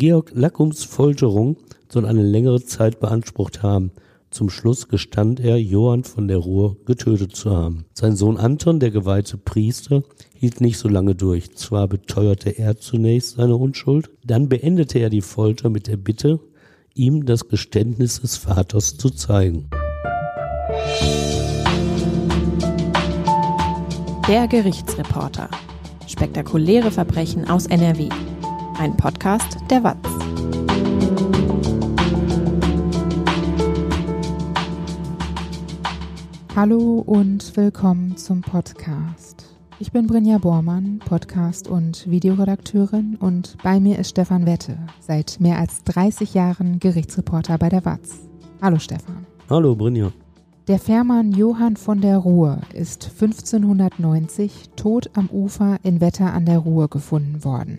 Georg Lackums Folterung soll eine längere Zeit beansprucht haben. Zum Schluss gestand er, Johann von der Ruhr getötet zu haben. Sein Sohn Anton, der geweihte Priester, hielt nicht so lange durch. Zwar beteuerte er zunächst seine Unschuld, dann beendete er die Folter mit der Bitte, ihm das Geständnis des Vaters zu zeigen. Der Gerichtsreporter. Spektakuläre Verbrechen aus NRW. Ein Podcast der WAZ. Hallo und willkommen zum Podcast. Ich bin Brinja Bormann, Podcast- und Videoredakteurin und bei mir ist Stefan Wette, seit mehr als 30 Jahren Gerichtsreporter bei der WAZ. Hallo Stefan. Hallo Brinja. Der Fährmann Johann von der Ruhr ist 1590 tot am Ufer in Wetter an der Ruhr gefunden worden.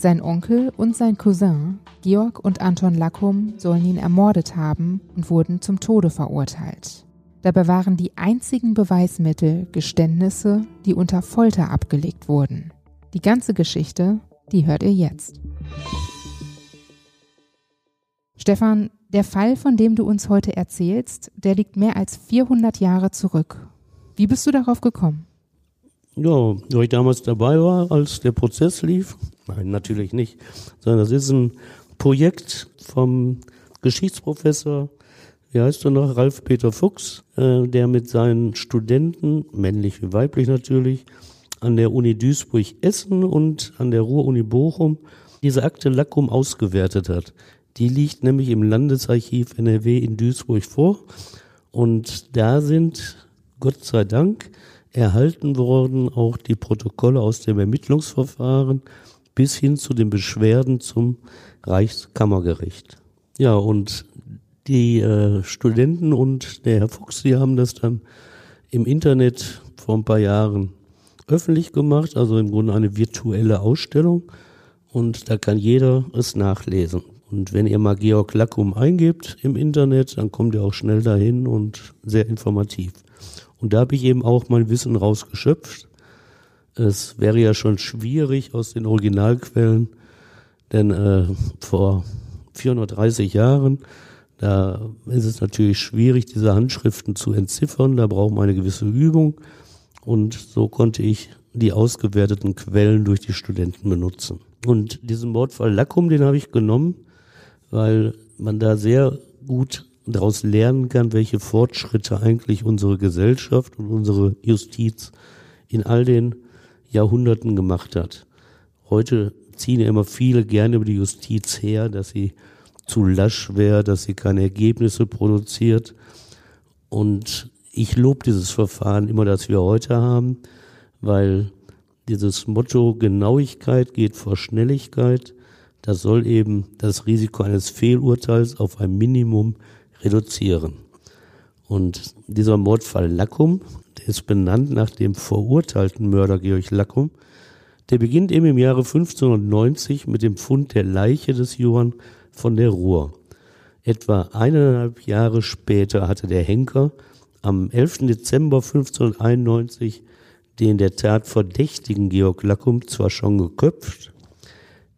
Sein Onkel und sein Cousin, Georg und Anton Lackum, sollen ihn ermordet haben und wurden zum Tode verurteilt. Dabei waren die einzigen Beweismittel Geständnisse, die unter Folter abgelegt wurden. Die ganze Geschichte, die hört ihr jetzt. Stefan, der Fall, von dem du uns heute erzählst, der liegt mehr als 400 Jahre zurück. Wie bist du darauf gekommen? Ja, weil ich damals dabei war, als der Prozess lief. Nein, natürlich nicht. Sondern das ist ein Projekt vom Geschichtsprofessor wie heißt er noch, Ralf Peter Fuchs, äh, der mit seinen Studenten, männlich wie weiblich natürlich, an der Uni Duisburg-Essen und an der Ruhr-Uni Bochum diese Akte Lackum ausgewertet hat. Die liegt nämlich im Landesarchiv NRW in Duisburg vor und da sind, Gott sei Dank, erhalten worden auch die Protokolle aus dem Ermittlungsverfahren bis hin zu den Beschwerden zum Reichskammergericht. Ja, und die äh, Studenten und der Herr Fuchs, die haben das dann im Internet vor ein paar Jahren öffentlich gemacht, also im Grunde eine virtuelle Ausstellung und da kann jeder es nachlesen. Und wenn ihr mal Georg Lackum eingebt im Internet, dann kommt ihr auch schnell dahin und sehr informativ. Und da habe ich eben auch mein Wissen rausgeschöpft. Es wäre ja schon schwierig aus den Originalquellen, denn äh, vor 430 Jahren da ist es natürlich schwierig, diese Handschriften zu entziffern. Da braucht man eine gewisse Übung. Und so konnte ich die ausgewerteten Quellen durch die Studenten benutzen. Und diesen Mordfall Lackum, den habe ich genommen, weil man da sehr gut daraus lernen kann, welche Fortschritte eigentlich unsere Gesellschaft und unsere Justiz in all den Jahrhunderten gemacht hat. Heute ziehen ja immer viele gerne über die Justiz her, dass sie zu lasch wäre, dass sie keine Ergebnisse produziert. Und ich lobe dieses Verfahren immer, das wir heute haben, weil dieses Motto Genauigkeit geht vor Schnelligkeit, das soll eben das Risiko eines Fehlurteils auf ein Minimum reduzieren. Und dieser Mordfall Lackum, der ist benannt nach dem verurteilten Mörder Georg Lackum, der beginnt eben im Jahre 1590 mit dem Fund der Leiche des Johann von der Ruhr. Etwa eineinhalb Jahre später hatte der Henker am 11. Dezember 1591 den der Tat verdächtigen Georg Lackum zwar schon geköpft,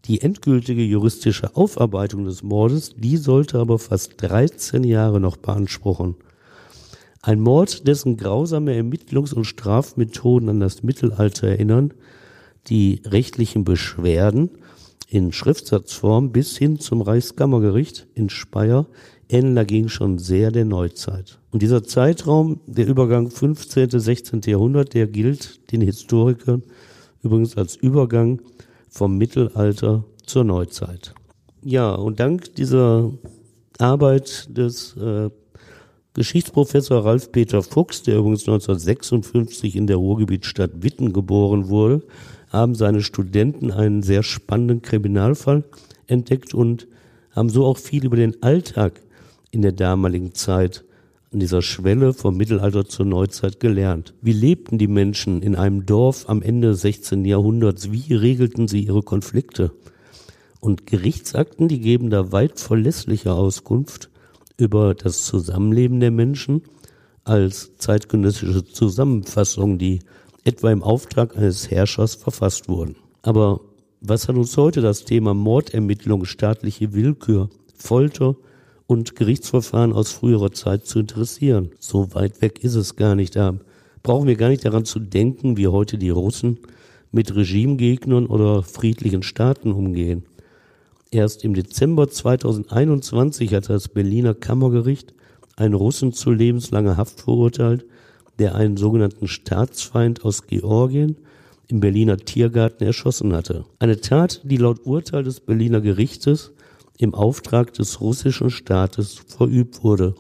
die endgültige juristische Aufarbeitung des Mordes, die sollte aber fast 13 Jahre noch beanspruchen. Ein Mord, dessen grausame Ermittlungs- und Strafmethoden an das Mittelalter erinnern, die rechtlichen Beschwerden in Schriftsatzform bis hin zum Reichskammergericht in Speyer ähneln dagegen schon sehr der Neuzeit. Und dieser Zeitraum, der Übergang 15. 16. Jahrhundert, der gilt den Historikern übrigens als Übergang vom Mittelalter zur Neuzeit. Ja, und dank dieser Arbeit des äh, Geschichtsprofessor Ralf Peter Fuchs, der übrigens 1956 in der Ruhrgebietsstadt Witten geboren wurde, haben seine Studenten einen sehr spannenden Kriminalfall entdeckt und haben so auch viel über den Alltag in der damaligen Zeit an dieser Schwelle vom Mittelalter zur Neuzeit gelernt. Wie lebten die Menschen in einem Dorf am Ende des 16. Jahrhunderts? Wie regelten sie ihre Konflikte? Und Gerichtsakten, die geben da weit verlässliche Auskunft über das Zusammenleben der Menschen als zeitgenössische Zusammenfassung, die etwa im Auftrag eines Herrschers verfasst wurden. Aber Was hat uns heute das Thema Mordermittlung, staatliche Willkür, Folter und Gerichtsverfahren aus früherer Zeit zu interessieren? So weit weg ist es gar nicht. Da brauchen wir gar nicht daran zu denken, wie heute die Russen mit Regimegegnern oder friedlichen Staaten umgehen. Erst im Dezember 2021 hat das Berliner Kammergericht einen Russen zu lebenslanger Haft verurteilt, der einen sogenannten Staatsfeind aus Georgien im Berliner Tiergarten erschossen hatte. Eine Tat, die laut Urteil des Berliner Gerichtes im Auftrag des russischen Staates verübt wurde.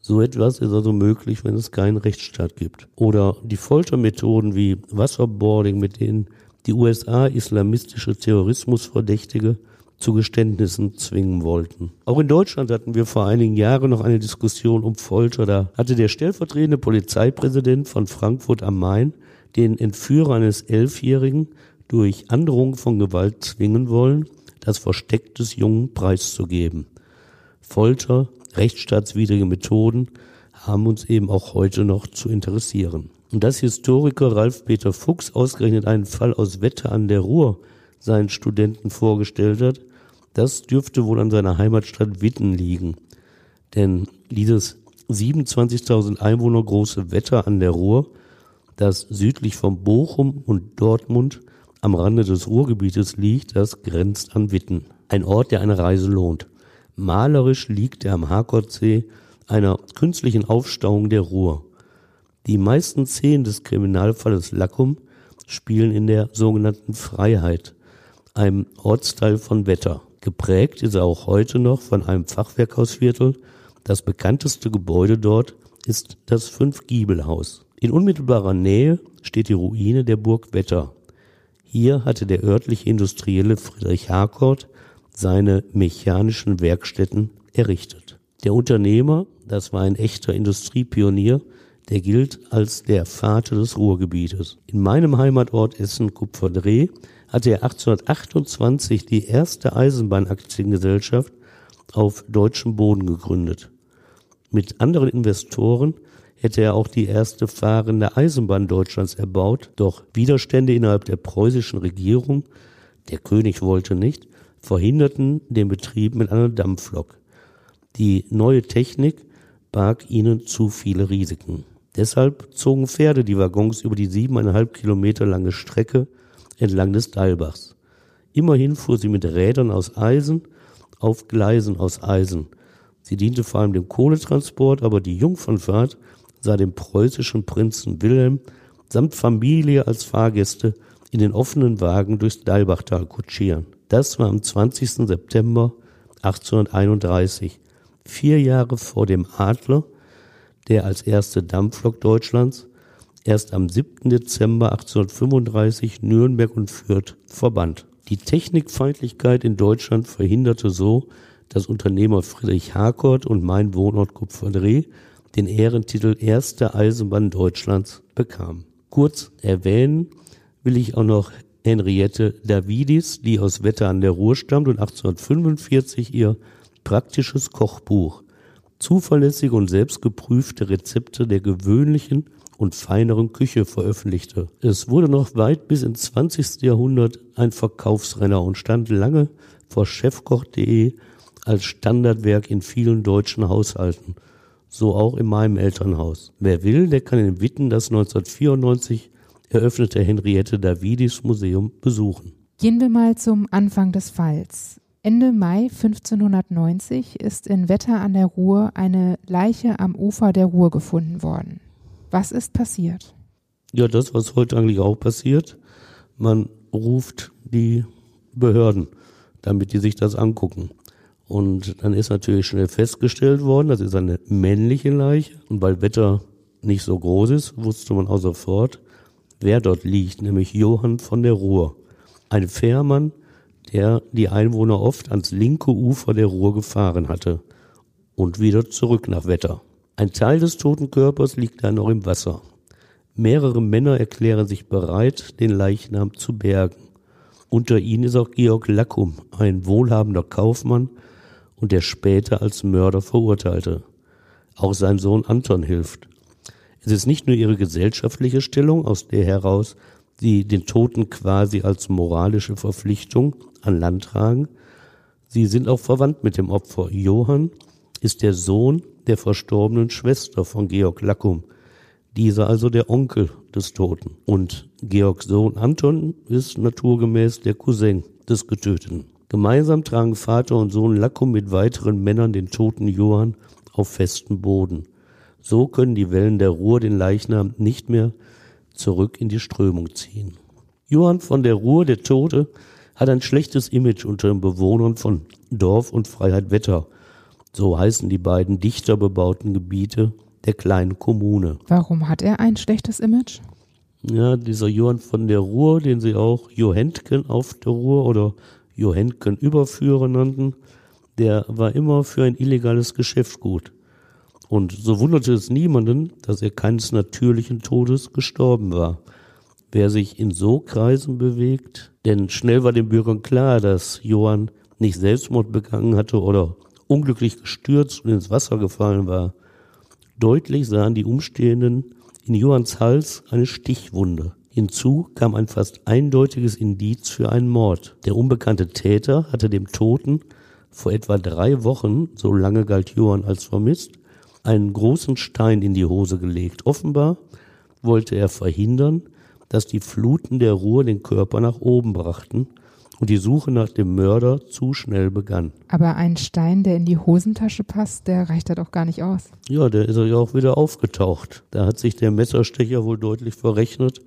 So etwas ist also möglich, wenn es keinen Rechtsstaat gibt. Oder die Foltermethoden wie Wasserboarding, mit denen die USA islamistische Terrorismusverdächtige zu Geständnissen zwingen wollten. Auch in Deutschland hatten wir vor einigen Jahren noch eine Diskussion um Folter. Da hatte der stellvertretende Polizeipräsident von Frankfurt am Main den Entführer eines Elfjährigen durch Androhung von Gewalt zwingen wollen, das Versteck des Jungen preiszugeben. Folter, rechtsstaatswidrige Methoden haben uns eben auch heute noch zu interessieren. Und dass Historiker Ralf Peter Fuchs ausgerechnet einen Fall aus Wette an der Ruhr seinen Studenten vorgestellt hat, das dürfte wohl an seiner Heimatstadt Witten liegen. Denn dieses 27.000 Einwohner große Wetter an der Ruhr, das südlich von Bochum und Dortmund am Rande des Ruhrgebietes liegt, das grenzt an Witten. Ein Ort, der eine Reise lohnt. Malerisch liegt er am Harkortsee, einer künstlichen Aufstauung der Ruhr. Die meisten Szenen des Kriminalfalles Lackum spielen in der sogenannten Freiheit, einem Ortsteil von Wetter. Geprägt ist er auch heute noch von einem Fachwerkhausviertel. Das bekannteste Gebäude dort ist das Fünf-Giebelhaus. In unmittelbarer Nähe steht die Ruine der Burg Wetter. Hier hatte der örtliche Industrielle Friedrich Harcourt seine mechanischen Werkstätten errichtet. Der Unternehmer, das war ein echter Industriepionier, der gilt als der Vater des Ruhrgebietes. In meinem Heimatort Essen-Kupferdreh hatte er 1828 die erste Eisenbahnaktiengesellschaft auf deutschem Boden gegründet. Mit anderen Investoren hätte er auch die erste fahrende Eisenbahn Deutschlands erbaut, doch Widerstände innerhalb der preußischen Regierung, der König wollte nicht, verhinderten den Betrieb mit einer Dampflok. Die neue Technik barg ihnen zu viele Risiken. Deshalb zogen Pferde die Waggons über die siebeneinhalb Kilometer lange Strecke entlang des Dalbachs. Immerhin fuhr sie mit Rädern aus Eisen auf Gleisen aus Eisen. Sie diente vor allem dem Kohletransport, aber die Jungfernfahrt sah den preußischen Prinzen Wilhelm samt Familie als Fahrgäste in den offenen Wagen durchs Dalbachtal kutschieren. Das war am 20. September 1831, vier Jahre vor dem Adler, der als erste Dampflok Deutschlands erst am 7. Dezember 1835 Nürnberg und Fürth verband. Die Technikfeindlichkeit in Deutschland verhinderte so, dass Unternehmer Friedrich Harcourt und mein Wohnort Kupferdreh den Ehrentitel Erste Eisenbahn Deutschlands bekam. Kurz erwähnen will ich auch noch Henriette Davidis, die aus Wetter an der Ruhr stammt und 1845 ihr praktisches Kochbuch zuverlässige und selbstgeprüfte Rezepte der gewöhnlichen und feineren Küche veröffentlichte. Es wurde noch weit bis ins 20. Jahrhundert ein Verkaufsrenner und stand lange vor chefkoch.de als Standardwerk in vielen deutschen Haushalten. So auch in meinem Elternhaus. Wer will, der kann in Witten das 1994 eröffnete Henriette Davidis Museum besuchen. Gehen wir mal zum Anfang des Falls. Ende Mai 1590 ist in Wetter an der Ruhr eine Leiche am Ufer der Ruhr gefunden worden. Was ist passiert? Ja, das, was heute eigentlich auch passiert. Man ruft die Behörden, damit die sich das angucken. Und dann ist natürlich schnell festgestellt worden, das ist eine männliche Leiche. Und weil Wetter nicht so groß ist, wusste man auch sofort, wer dort liegt, nämlich Johann von der Ruhr. Ein Fährmann, der die Einwohner oft ans linke Ufer der Ruhr gefahren hatte und wieder zurück nach Wetter. Ein Teil des toten Körpers liegt da noch im Wasser. Mehrere Männer erklären sich bereit, den Leichnam zu bergen. Unter ihnen ist auch Georg Lackum, ein wohlhabender Kaufmann und der später als Mörder verurteilte. Auch sein Sohn Anton hilft. Es ist nicht nur ihre gesellschaftliche Stellung, aus der heraus die den Toten quasi als moralische Verpflichtung an Land tragen. Sie sind auch verwandt mit dem Opfer. Johann ist der Sohn der verstorbenen Schwester von Georg Lackum, dieser also der Onkel des Toten. Und Georgs Sohn Anton ist naturgemäß der Cousin des Getöteten. Gemeinsam tragen Vater und Sohn Lackum mit weiteren Männern den toten Johann auf festem Boden. So können die Wellen der Ruhr den Leichnam nicht mehr zurück in die Strömung ziehen. Johann von der Ruhr, der Tote, hat ein schlechtes Image unter den Bewohnern von Dorf und Freiheit Wetter. So heißen die beiden dichter bebauten Gebiete der kleinen Kommune. Warum hat er ein schlechtes Image? Ja, dieser Johann von der Ruhr, den sie auch Johentgen auf der Ruhr oder Johentgen Überführer nannten, der war immer für ein illegales Geschäft gut. Und so wunderte es niemanden, dass er keines natürlichen Todes gestorben war. Wer sich in so Kreisen bewegt, denn schnell war den Bürgern klar, dass Johann nicht Selbstmord begangen hatte oder unglücklich gestürzt und ins Wasser gefallen war. Deutlich sahen die Umstehenden in Johanns Hals eine Stichwunde. Hinzu kam ein fast eindeutiges Indiz für einen Mord. Der unbekannte Täter hatte dem Toten vor etwa drei Wochen, so lange galt Johann als vermisst, einen großen Stein in die Hose gelegt. Offenbar wollte er verhindern, dass die Fluten der Ruhr den Körper nach oben brachten und die Suche nach dem Mörder zu schnell begann. Aber ein Stein, der in die Hosentasche passt, der reicht da doch gar nicht aus. Ja, der ist ja auch wieder aufgetaucht. Da hat sich der Messerstecher wohl deutlich verrechnet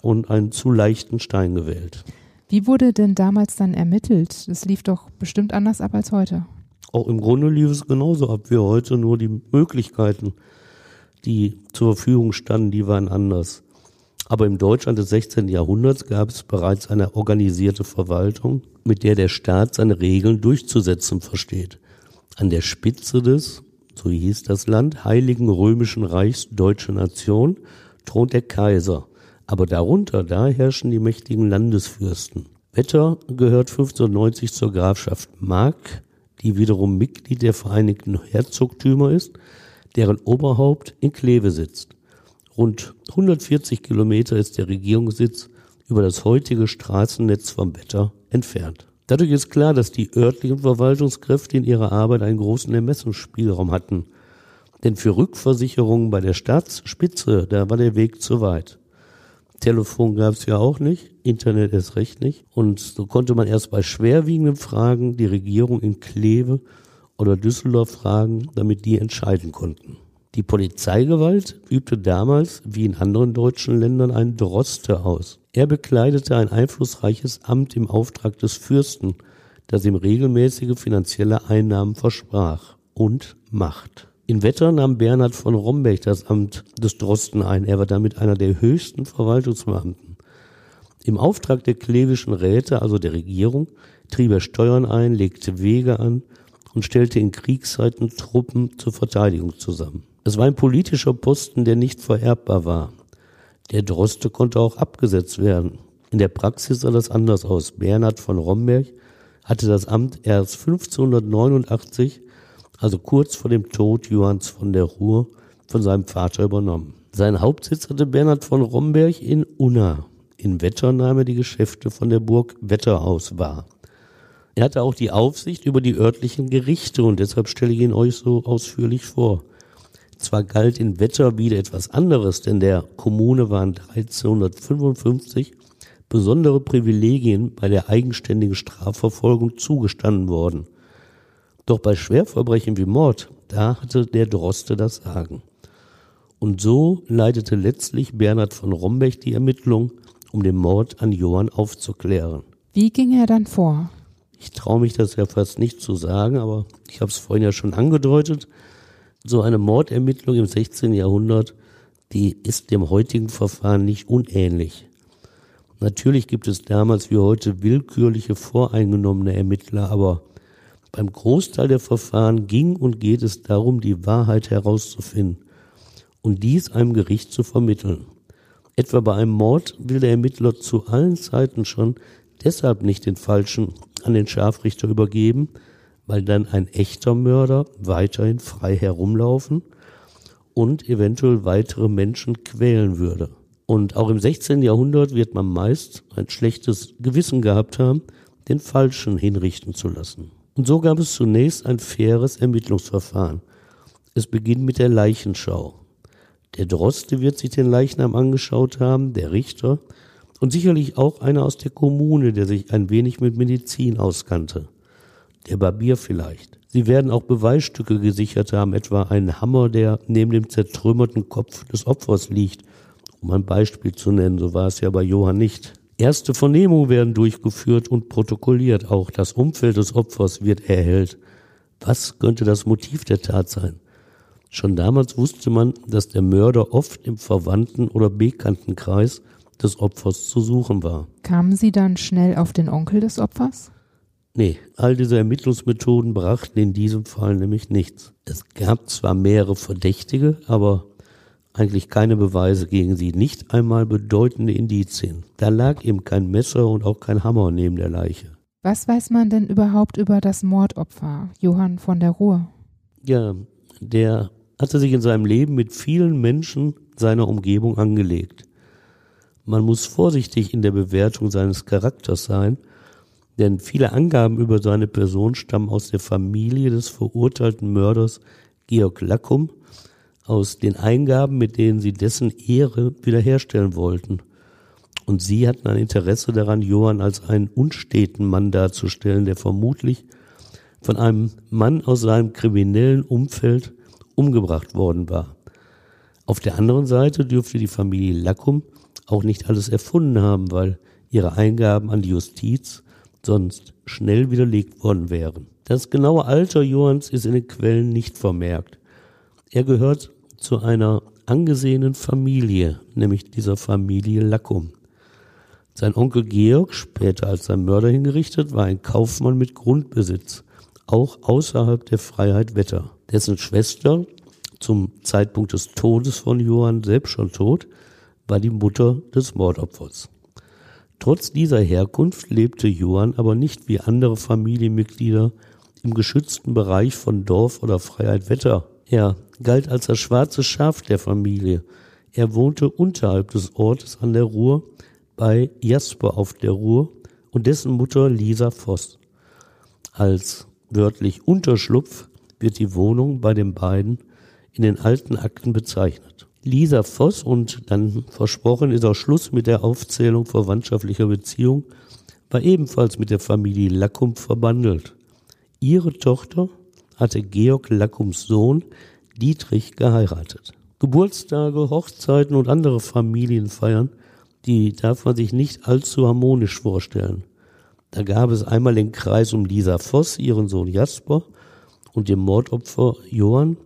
und einen zu leichten Stein gewählt. Wie wurde denn damals dann ermittelt? Das lief doch bestimmt anders ab als heute. Auch im Grunde lief es genauso ab wie heute, nur die Möglichkeiten, die zur Verfügung standen, die waren anders. Aber im Deutschland des 16. Jahrhunderts gab es bereits eine organisierte Verwaltung, mit der der Staat seine Regeln durchzusetzen versteht. An der Spitze des, so hieß das Land, Heiligen Römischen Reichs Deutsche Nation thront der Kaiser. Aber darunter, da herrschen die mächtigen Landesfürsten. Wetter gehört 1590 zur Grafschaft Mark, die wiederum Mitglied der Vereinigten Herzogtümer ist, deren Oberhaupt in Kleve sitzt. Rund 140 Kilometer ist der Regierungssitz über das heutige Straßennetz vom Wetter entfernt. Dadurch ist klar, dass die örtlichen Verwaltungskräfte in ihrer Arbeit einen großen Ermessungsspielraum hatten. Denn für Rückversicherungen bei der Staatsspitze, da war der Weg zu weit. Telefon gab es ja auch nicht, Internet erst recht nicht. Und so konnte man erst bei schwerwiegenden Fragen die Regierung in Kleve oder Düsseldorf fragen, damit die entscheiden konnten. Die Polizeigewalt übte damals, wie in anderen deutschen Ländern, einen Droste aus. Er bekleidete ein einflussreiches Amt im Auftrag des Fürsten, das ihm regelmäßige finanzielle Einnahmen versprach und Macht. In Wetter nahm Bernhard von Romberg das Amt des Drosten ein. Er war damit einer der höchsten Verwaltungsbeamten. Im Auftrag der klevischen Räte, also der Regierung, trieb er Steuern ein, legte Wege an und stellte in Kriegszeiten Truppen zur Verteidigung zusammen. Es war ein politischer Posten, der nicht vererbbar war. Der Droste konnte auch abgesetzt werden. In der Praxis sah das anders aus. Bernhard von Romberg hatte das Amt erst 1589, also kurz vor dem Tod Johanns von der Ruhr, von seinem Vater übernommen. Sein Hauptsitz hatte Bernhard von Romberg in Unna. In Wetter nahm er die Geschäfte von der Burg Wetterhaus wahr. Er hatte auch die Aufsicht über die örtlichen Gerichte und deshalb stelle ich ihn euch so ausführlich vor. Zwar galt in Wetter wieder etwas anderes, denn der Kommune waren 1355 besondere Privilegien bei der eigenständigen Strafverfolgung zugestanden worden. Doch bei Schwerverbrechen wie Mord, da hatte der Droste das Sagen. Und so leitete letztlich Bernhard von Rombech die Ermittlung, um den Mord an Johann aufzuklären. Wie ging er dann vor? Ich traue mich das ja fast nicht zu sagen, aber ich habe es vorhin ja schon angedeutet so eine Mordermittlung im 16. Jahrhundert, die ist dem heutigen Verfahren nicht unähnlich. Natürlich gibt es damals wie heute willkürliche voreingenommene Ermittler, aber beim Großteil der Verfahren ging und geht es darum, die Wahrheit herauszufinden und dies einem Gericht zu vermitteln. Etwa bei einem Mord will der Ermittler zu allen Zeiten schon deshalb nicht den Falschen an den Scharfrichter übergeben, weil dann ein echter Mörder weiterhin frei herumlaufen und eventuell weitere Menschen quälen würde. Und auch im 16. Jahrhundert wird man meist ein schlechtes Gewissen gehabt haben, den Falschen hinrichten zu lassen. Und so gab es zunächst ein faires Ermittlungsverfahren. Es beginnt mit der Leichenschau. Der Droste wird sich den Leichnam angeschaut haben, der Richter und sicherlich auch einer aus der Kommune, der sich ein wenig mit Medizin auskannte. Der Barbier vielleicht. Sie werden auch Beweisstücke gesichert haben, etwa einen Hammer, der neben dem zertrümmerten Kopf des Opfers liegt, um ein Beispiel zu nennen, so war es ja bei Johann nicht. Erste Vernehmungen werden durchgeführt und protokolliert. Auch das Umfeld des Opfers wird erhellt. Was könnte das Motiv der Tat sein? Schon damals wusste man, dass der Mörder oft im Verwandten- oder Bekanntenkreis des Opfers zu suchen war. Kamen Sie dann schnell auf den Onkel des Opfers? Nee, all diese Ermittlungsmethoden brachten in diesem Fall nämlich nichts. Es gab zwar mehrere Verdächtige, aber eigentlich keine Beweise gegen sie, nicht einmal bedeutende Indizien. Da lag eben kein Messer und auch kein Hammer neben der Leiche. Was weiß man denn überhaupt über das Mordopfer, Johann von der Ruhr? Ja, der hatte sich in seinem Leben mit vielen Menschen seiner Umgebung angelegt. Man muss vorsichtig in der Bewertung seines Charakters sein, denn viele Angaben über seine Person stammen aus der Familie des verurteilten Mörders Georg Lackum, aus den Eingaben, mit denen sie dessen Ehre wiederherstellen wollten. Und sie hatten ein Interesse daran, Johann als einen unsteten Mann darzustellen, der vermutlich von einem Mann aus seinem kriminellen Umfeld umgebracht worden war. Auf der anderen Seite dürfte die Familie Lackum auch nicht alles erfunden haben, weil ihre Eingaben an die Justiz sonst schnell widerlegt worden wären. Das genaue Alter Johanns ist in den Quellen nicht vermerkt. Er gehört zu einer angesehenen Familie, nämlich dieser Familie Lackum. Sein Onkel Georg, später als sein Mörder hingerichtet, war ein Kaufmann mit Grundbesitz, auch außerhalb der Freiheit Wetter. Dessen Schwester, zum Zeitpunkt des Todes von Johann selbst schon tot, war die Mutter des Mordopfers. Trotz dieser Herkunft lebte Johann aber nicht wie andere Familienmitglieder im geschützten Bereich von Dorf oder Freiheit Wetter. Er galt als das schwarze Schaf der Familie. Er wohnte unterhalb des Ortes an der Ruhr bei Jasper auf der Ruhr und dessen Mutter Lisa Voss. Als wörtlich Unterschlupf wird die Wohnung bei den beiden in den alten Akten bezeichnet. Lisa Voss und dann versprochen ist auch Schluss mit der Aufzählung verwandtschaftlicher Beziehung, war ebenfalls mit der Familie Lackum verbandelt. Ihre Tochter hatte Georg Lackums Sohn Dietrich geheiratet. Geburtstage, Hochzeiten und andere Familienfeiern, die darf man sich nicht allzu harmonisch vorstellen. Da gab es einmal den Kreis um Lisa Voss, ihren Sohn Jasper und dem Mordopfer Johann,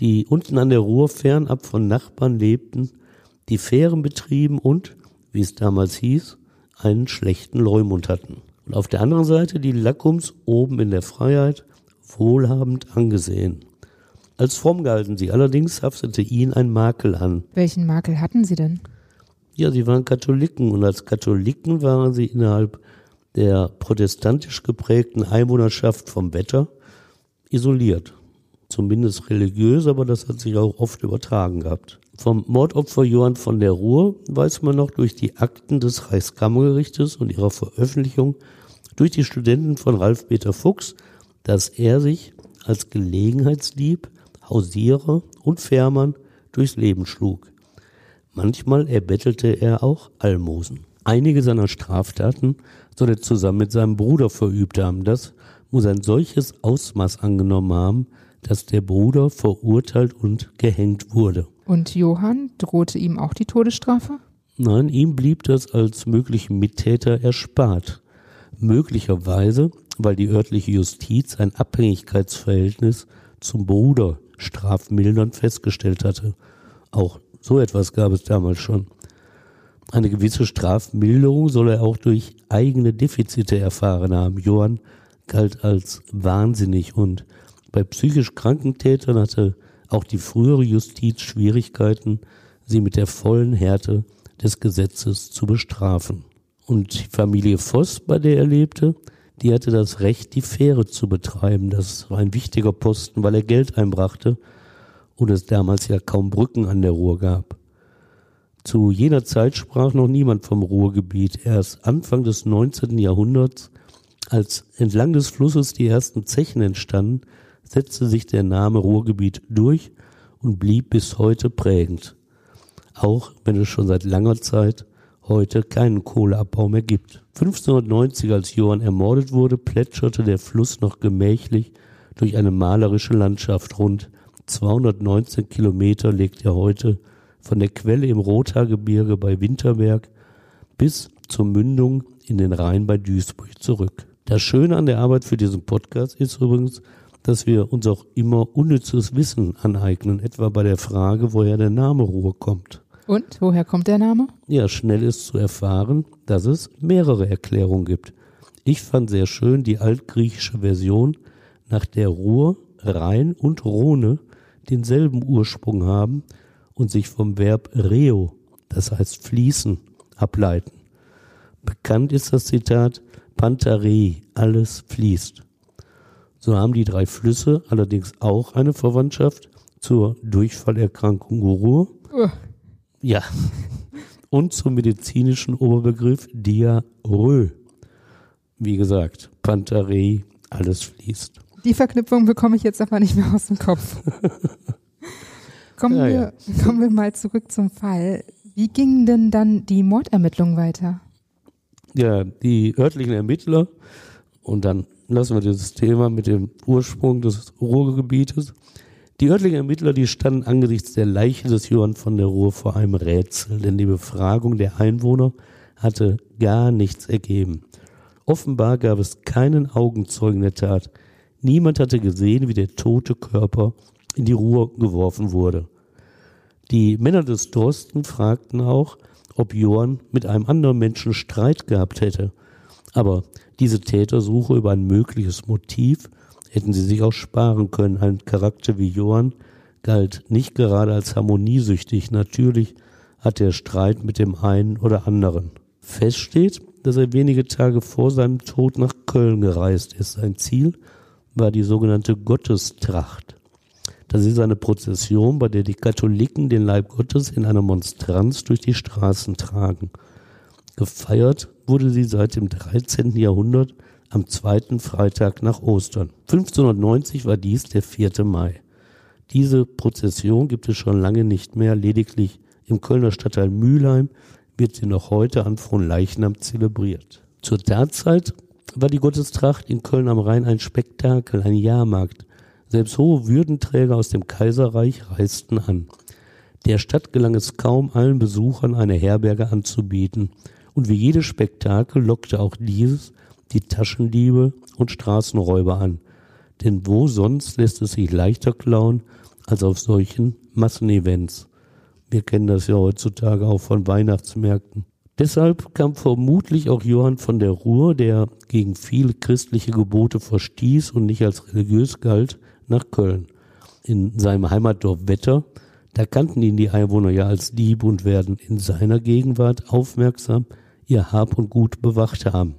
die unten an der Ruhr fernab von Nachbarn lebten, die Fähren betrieben und, wie es damals hieß, einen schlechten Leumund hatten. Und auf der anderen Seite die Lackums oben in der Freiheit, wohlhabend angesehen. Als fromm galten sie, allerdings haftete ihnen ein Makel an. Welchen Makel hatten sie denn? Ja, sie waren Katholiken und als Katholiken waren sie innerhalb der protestantisch geprägten Einwohnerschaft vom Wetter isoliert. Zumindest religiös, aber das hat sich auch oft übertragen gehabt. Vom Mordopfer Johann von der Ruhr weiß man noch durch die Akten des Reichskammergerichtes und ihrer Veröffentlichung durch die Studenten von Ralf Peter Fuchs, dass er sich als Gelegenheitsdieb, Hausierer und Fährmann durchs Leben schlug. Manchmal erbettelte er auch Almosen. Einige seiner Straftaten soll er zusammen mit seinem Bruder verübt haben. Das muss ein solches Ausmaß angenommen haben, dass der Bruder verurteilt und gehängt wurde. Und Johann drohte ihm auch die Todesstrafe? Nein, ihm blieb das als möglichen Mittäter erspart. Möglicherweise, weil die örtliche Justiz ein Abhängigkeitsverhältnis zum Bruder strafmildernd festgestellt hatte. Auch so etwas gab es damals schon. Eine gewisse Strafmilderung soll er auch durch eigene Defizite erfahren haben. Johann galt als wahnsinnig und bei psychisch kranken Tätern hatte auch die frühere Justiz Schwierigkeiten, sie mit der vollen Härte des Gesetzes zu bestrafen. Und die Familie Voss, bei der er lebte, die hatte das Recht, die Fähre zu betreiben. Das war ein wichtiger Posten, weil er Geld einbrachte und es damals ja kaum Brücken an der Ruhr gab. Zu jener Zeit sprach noch niemand vom Ruhrgebiet. Erst Anfang des 19. Jahrhunderts, als entlang des Flusses die ersten Zechen entstanden, setzte sich der Name Ruhrgebiet durch und blieb bis heute prägend. Auch wenn es schon seit langer Zeit heute keinen Kohleabbau mehr gibt. 1590, als Johann ermordet wurde, plätscherte der Fluss noch gemächlich durch eine malerische Landschaft. Rund 219 Kilometer legt er heute von der Quelle im Rothaargebirge bei Winterberg bis zur Mündung in den Rhein bei Duisburg zurück. Das Schöne an der Arbeit für diesen Podcast ist übrigens, dass wir uns auch immer unnützes Wissen aneignen, etwa bei der Frage, woher der Name Ruhr kommt. Und woher kommt der Name? Ja, schnell ist zu erfahren, dass es mehrere Erklärungen gibt. Ich fand sehr schön die altgriechische Version, nach der Ruhr, Rhein und Rhone denselben Ursprung haben und sich vom Verb reo, das heißt fließen, ableiten. Bekannt ist das Zitat Pantare, alles fließt. So haben die drei Flüsse allerdings auch eine Verwandtschaft zur Durchfallerkrankung Ruhr. Ja. Und zum medizinischen Oberbegriff Diarrhoe. Wie gesagt, Pantarei, alles fließt. Die Verknüpfung bekomme ich jetzt aber nicht mehr aus dem Kopf. kommen, ja, wir, ja. kommen wir mal zurück zum Fall. Wie gingen denn dann die Mordermittlungen weiter? Ja, die örtlichen Ermittler, und dann lassen wir dieses Thema mit dem Ursprung des Ruhrgebietes, die örtlichen Ermittler, die standen angesichts der Leiche des Johann von der Ruhr vor einem Rätsel, denn die Befragung der Einwohner hatte gar nichts ergeben. Offenbar gab es keinen Augenzeugen der Tat. Niemand hatte gesehen, wie der tote Körper in die Ruhr geworfen wurde. Die Männer des Dorsten fragten auch, ob Johann mit einem anderen Menschen Streit gehabt hätte. Aber diese Tätersuche über ein mögliches Motiv hätten sie sich auch sparen können. Ein Charakter wie Johann galt nicht gerade als harmoniesüchtig. Natürlich hat er Streit mit dem einen oder anderen. Fest steht, dass er wenige Tage vor seinem Tod nach Köln gereist ist. Sein Ziel war die sogenannte Gottestracht. Das ist eine Prozession, bei der die Katholiken den Leib Gottes in einer Monstranz durch die Straßen tragen. Gefeiert wurde sie seit dem 13. Jahrhundert am zweiten Freitag nach Ostern. 1590 war dies der 4. Mai. Diese Prozession gibt es schon lange nicht mehr, lediglich im Kölner Stadtteil Mülheim wird sie noch heute an Fronleichnam zelebriert. Zur Tatzeit war die Gottestracht in Köln am Rhein ein Spektakel, ein Jahrmarkt. Selbst hohe Würdenträger aus dem Kaiserreich reisten an. Der Stadt gelang es kaum, allen Besuchern eine Herberge anzubieten. Und wie jedes Spektakel lockte auch dieses die Taschendiebe und Straßenräuber an. Denn wo sonst lässt es sich leichter klauen als auf solchen Massenevents? Wir kennen das ja heutzutage auch von Weihnachtsmärkten. Deshalb kam vermutlich auch Johann von der Ruhr, der gegen viele christliche Gebote verstieß und nicht als religiös galt, nach Köln. In seinem Heimatdorf Wetter, da kannten ihn die Einwohner ja als Dieb und werden in seiner Gegenwart aufmerksam ihr Hab und Gut bewacht haben.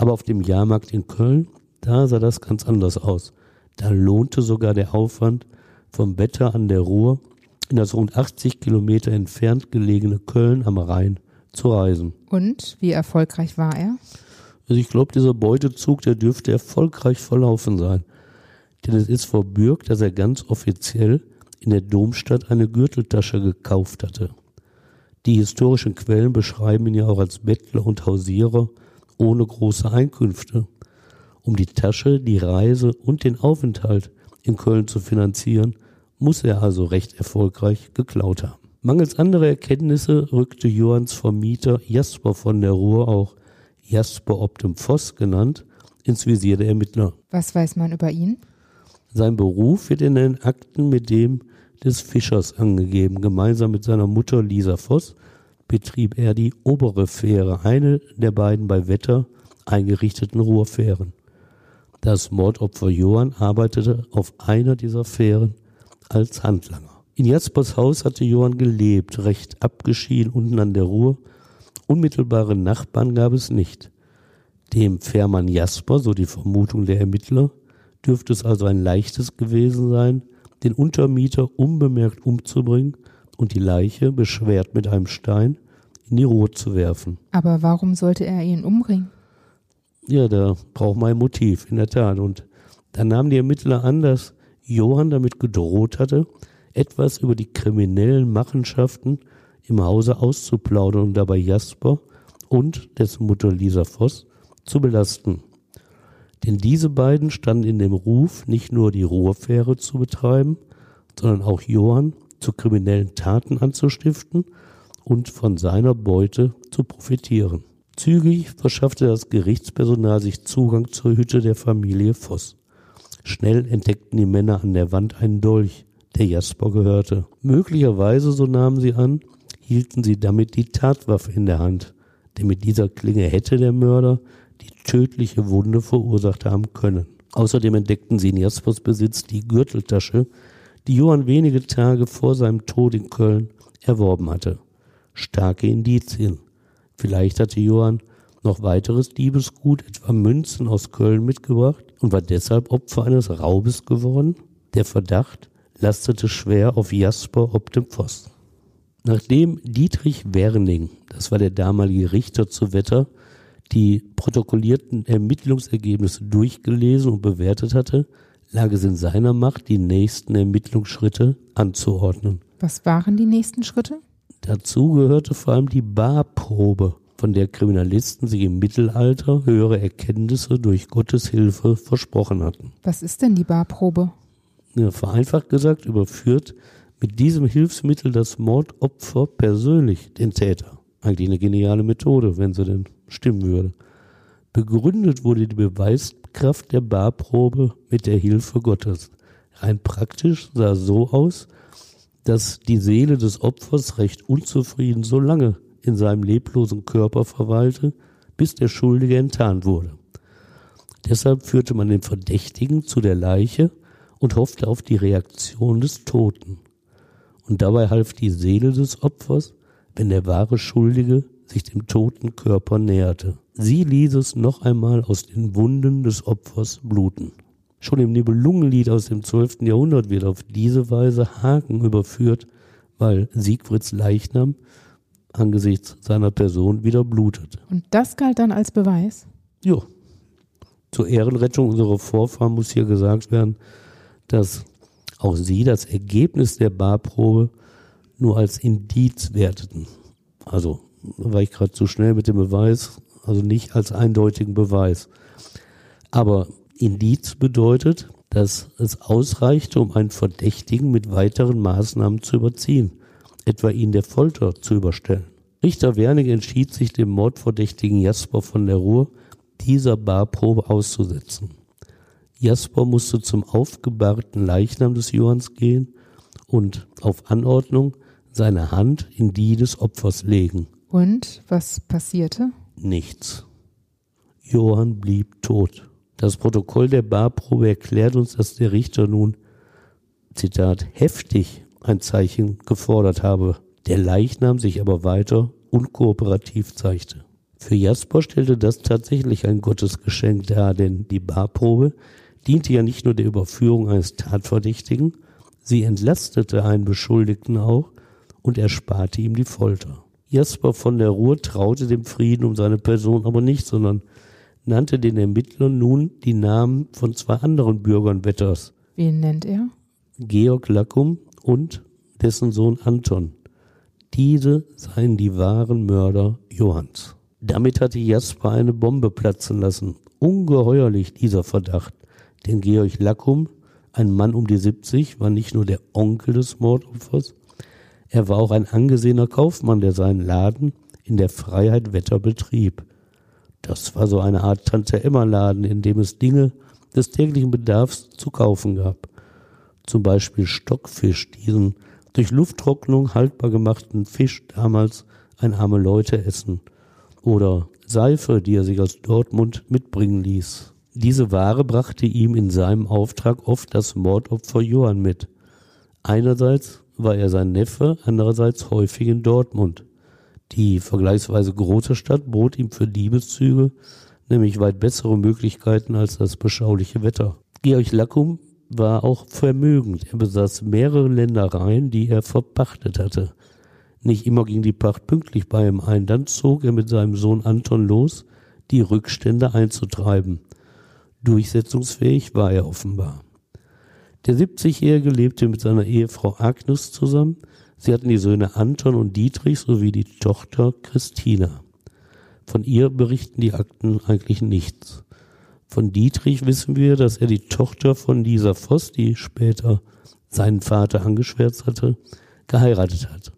Aber auf dem Jahrmarkt in Köln, da sah das ganz anders aus. Da lohnte sogar der Aufwand vom Wetter an der Ruhr in das rund 80 Kilometer entfernt gelegene Köln am Rhein zu reisen. Und wie erfolgreich war er? Also ich glaube, dieser Beutezug, der dürfte erfolgreich verlaufen sein. Denn es ist verbürgt, dass er ganz offiziell in der Domstadt eine Gürteltasche gekauft hatte. Die historischen Quellen beschreiben ihn ja auch als Bettler und Hausierer ohne große Einkünfte. Um die Tasche, die Reise und den Aufenthalt in Köln zu finanzieren, muss er also recht erfolgreich geklaut haben. Mangels anderer Erkenntnisse rückte Johanns Vermieter Jasper von der Ruhr, auch Jasper ob dem Voss genannt, ins Visier der Ermittler. Was weiß man über ihn? Sein Beruf wird in den Akten mit dem des Fischers angegeben. Gemeinsam mit seiner Mutter Lisa Voss betrieb er die obere Fähre, eine der beiden bei Wetter eingerichteten Ruhrfähren. Das Mordopfer Johann arbeitete auf einer dieser Fähren als Handlanger. In Jaspers Haus hatte Johann gelebt, recht abgeschieden unten an der Ruhr. Unmittelbare Nachbarn gab es nicht. Dem Fährmann Jasper, so die Vermutung der Ermittler, dürfte es also ein leichtes gewesen sein, den Untermieter unbemerkt umzubringen und die Leiche beschwert mit einem Stein in die Ruhe zu werfen. Aber warum sollte er ihn umbringen? Ja, da braucht man ein Motiv, in der Tat. Und dann nahmen die Ermittler an, dass Johann damit gedroht hatte, etwas über die kriminellen Machenschaften im Hause auszuplaudern und dabei Jasper und dessen Mutter Lisa Voss zu belasten. Denn diese beiden standen in dem Ruf, nicht nur die Ruhrfähre zu betreiben, sondern auch Johann zu kriminellen Taten anzustiften und von seiner Beute zu profitieren. Zügig verschaffte das Gerichtspersonal sich Zugang zur Hütte der Familie Voss. Schnell entdeckten die Männer an der Wand einen Dolch, der Jasper gehörte. Möglicherweise, so nahmen sie an, hielten sie damit die Tatwaffe in der Hand, denn mit dieser Klinge hätte der Mörder die tödliche Wunde verursacht haben können. Außerdem entdeckten sie in Jaspers Besitz die Gürteltasche, die Johann wenige Tage vor seinem Tod in Köln erworben hatte. Starke Indizien. Vielleicht hatte Johann noch weiteres Diebesgut, etwa Münzen aus Köln mitgebracht und war deshalb Opfer eines Raubes geworden? Der Verdacht lastete schwer auf Jasper ob dem Voss. Nachdem Dietrich Werning, das war der damalige Richter zu Wetter, die protokollierten Ermittlungsergebnisse durchgelesen und bewertet hatte, lag es in seiner Macht, die nächsten Ermittlungsschritte anzuordnen. Was waren die nächsten Schritte? Dazu gehörte vor allem die Barprobe, von der Kriminalisten sich im Mittelalter höhere Erkenntnisse durch Gottes Hilfe versprochen hatten. Was ist denn die Barprobe? Ja, vereinfacht gesagt überführt mit diesem Hilfsmittel das Mordopfer persönlich den Täter. Eigentlich eine geniale Methode, wenn sie denn stimmen würde. Begründet wurde die Beweiskraft der Barprobe mit der Hilfe Gottes. Rein praktisch sah so aus, dass die Seele des Opfers recht unzufrieden so lange in seinem leblosen Körper verweilte, bis der Schuldige enttarnt wurde. Deshalb führte man den Verdächtigen zu der Leiche und hoffte auf die Reaktion des Toten. Und dabei half die Seele des Opfers, wenn der wahre Schuldige sich dem toten Körper näherte. Sie ließ es noch einmal aus den Wunden des Opfers bluten. Schon im Nibelungenlied aus dem 12. Jahrhundert wird auf diese Weise Haken überführt, weil Siegfrieds Leichnam angesichts seiner Person wieder blutet. Und das galt dann als Beweis? Jo. Zur Ehrenrettung unserer Vorfahren muss hier gesagt werden, dass auch sie das Ergebnis der Barprobe nur als Indiz werteten. Also war ich gerade zu schnell mit dem Beweis, also nicht als eindeutigen Beweis. Aber Indiz bedeutet, dass es ausreichte, um einen Verdächtigen mit weiteren Maßnahmen zu überziehen, etwa ihn der Folter zu überstellen. Richter Wernig entschied sich, dem Mordverdächtigen Jasper von der Ruhr dieser Barprobe auszusetzen. Jasper musste zum aufgebahrten Leichnam des Johanns gehen und auf Anordnung seine Hand in die des Opfers legen. Und was passierte? Nichts. Johann blieb tot. Das Protokoll der Barprobe erklärt uns, dass der Richter nun, Zitat, heftig ein Zeichen gefordert habe, der Leichnam sich aber weiter unkooperativ zeigte. Für Jasper stellte das tatsächlich ein Gottesgeschenk dar, denn die Barprobe diente ja nicht nur der Überführung eines Tatverdächtigen, sie entlastete einen Beschuldigten auch und ersparte ihm die Folter. Jasper von der Ruhr traute dem Frieden um seine Person aber nicht, sondern nannte den Ermittlern nun die Namen von zwei anderen Bürgern Wetters. Wen nennt er? Georg Lackum und dessen Sohn Anton. Diese seien die wahren Mörder Johanns. Damit hatte Jasper eine Bombe platzen lassen. Ungeheuerlich dieser Verdacht. Denn Georg Lackum, ein Mann um die 70, war nicht nur der Onkel des Mordopfers, er war auch ein angesehener Kaufmann, der seinen Laden in der Freiheit Wetter betrieb. Das war so eine Art Tante-Emma-Laden, in dem es Dinge des täglichen Bedarfs zu kaufen gab. Zum Beispiel Stockfisch, diesen durch Lufttrocknung haltbar gemachten Fisch damals ein arme Leute essen. Oder Seife, die er sich aus Dortmund mitbringen ließ. Diese Ware brachte ihm in seinem Auftrag oft das Mordopfer Johann mit. Einerseits war er sein Neffe, andererseits häufig in Dortmund. Die vergleichsweise große Stadt bot ihm für Liebeszüge nämlich weit bessere Möglichkeiten als das beschauliche Wetter. Georg Lackum war auch vermögend. Er besaß mehrere Ländereien, die er verpachtet hatte. Nicht immer ging die Pacht pünktlich bei ihm ein. Dann zog er mit seinem Sohn Anton los, die Rückstände einzutreiben. Durchsetzungsfähig war er offenbar. Der 70-Jährige lebte mit seiner Ehefrau Agnes zusammen. Sie hatten die Söhne Anton und Dietrich sowie die Tochter Christina. Von ihr berichten die Akten eigentlich nichts. Von Dietrich wissen wir, dass er die Tochter von Lisa Voss, die später seinen Vater angeschwärzt hatte, geheiratet hat.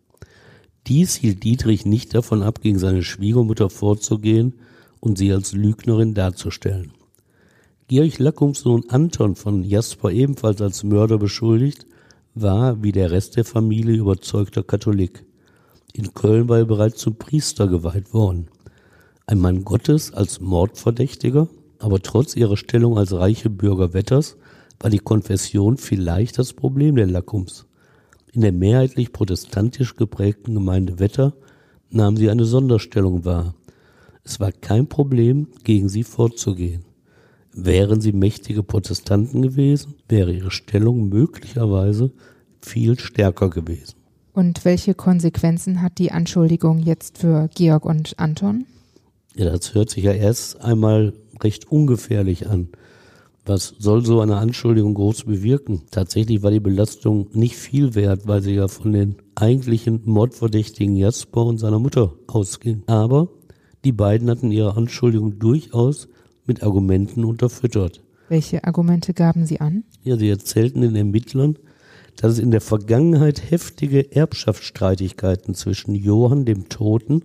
Dies hielt Dietrich nicht davon ab, gegen seine Schwiegermutter vorzugehen und sie als Lügnerin darzustellen. Georg Lackums Sohn Anton von Jasper ebenfalls als Mörder beschuldigt, war wie der Rest der Familie überzeugter Katholik. In Köln war er bereits zum Priester geweiht worden. Ein Mann Gottes als Mordverdächtiger aber trotz ihrer Stellung als reiche Bürger Wetters war die Konfession vielleicht das Problem der Lackums. In der mehrheitlich protestantisch geprägten Gemeinde Wetter nahm sie eine Sonderstellung wahr. Es war kein Problem, gegen sie vorzugehen. Wären sie mächtige Protestanten gewesen, wäre ihre Stellung möglicherweise viel stärker gewesen. Und welche Konsequenzen hat die Anschuldigung jetzt für Georg und Anton? Ja, das hört sich ja erst einmal recht ungefährlich an. Was soll so eine Anschuldigung groß bewirken? Tatsächlich war die Belastung nicht viel wert, weil sie ja von den eigentlichen Mordverdächtigen Jasper und seiner Mutter ausging. Aber die beiden hatten ihre Anschuldigung durchaus mit Argumenten unterfüttert. Welche Argumente gaben sie an? Ja, sie erzählten den Ermittlern, dass es in der Vergangenheit heftige Erbschaftsstreitigkeiten zwischen Johann dem Toten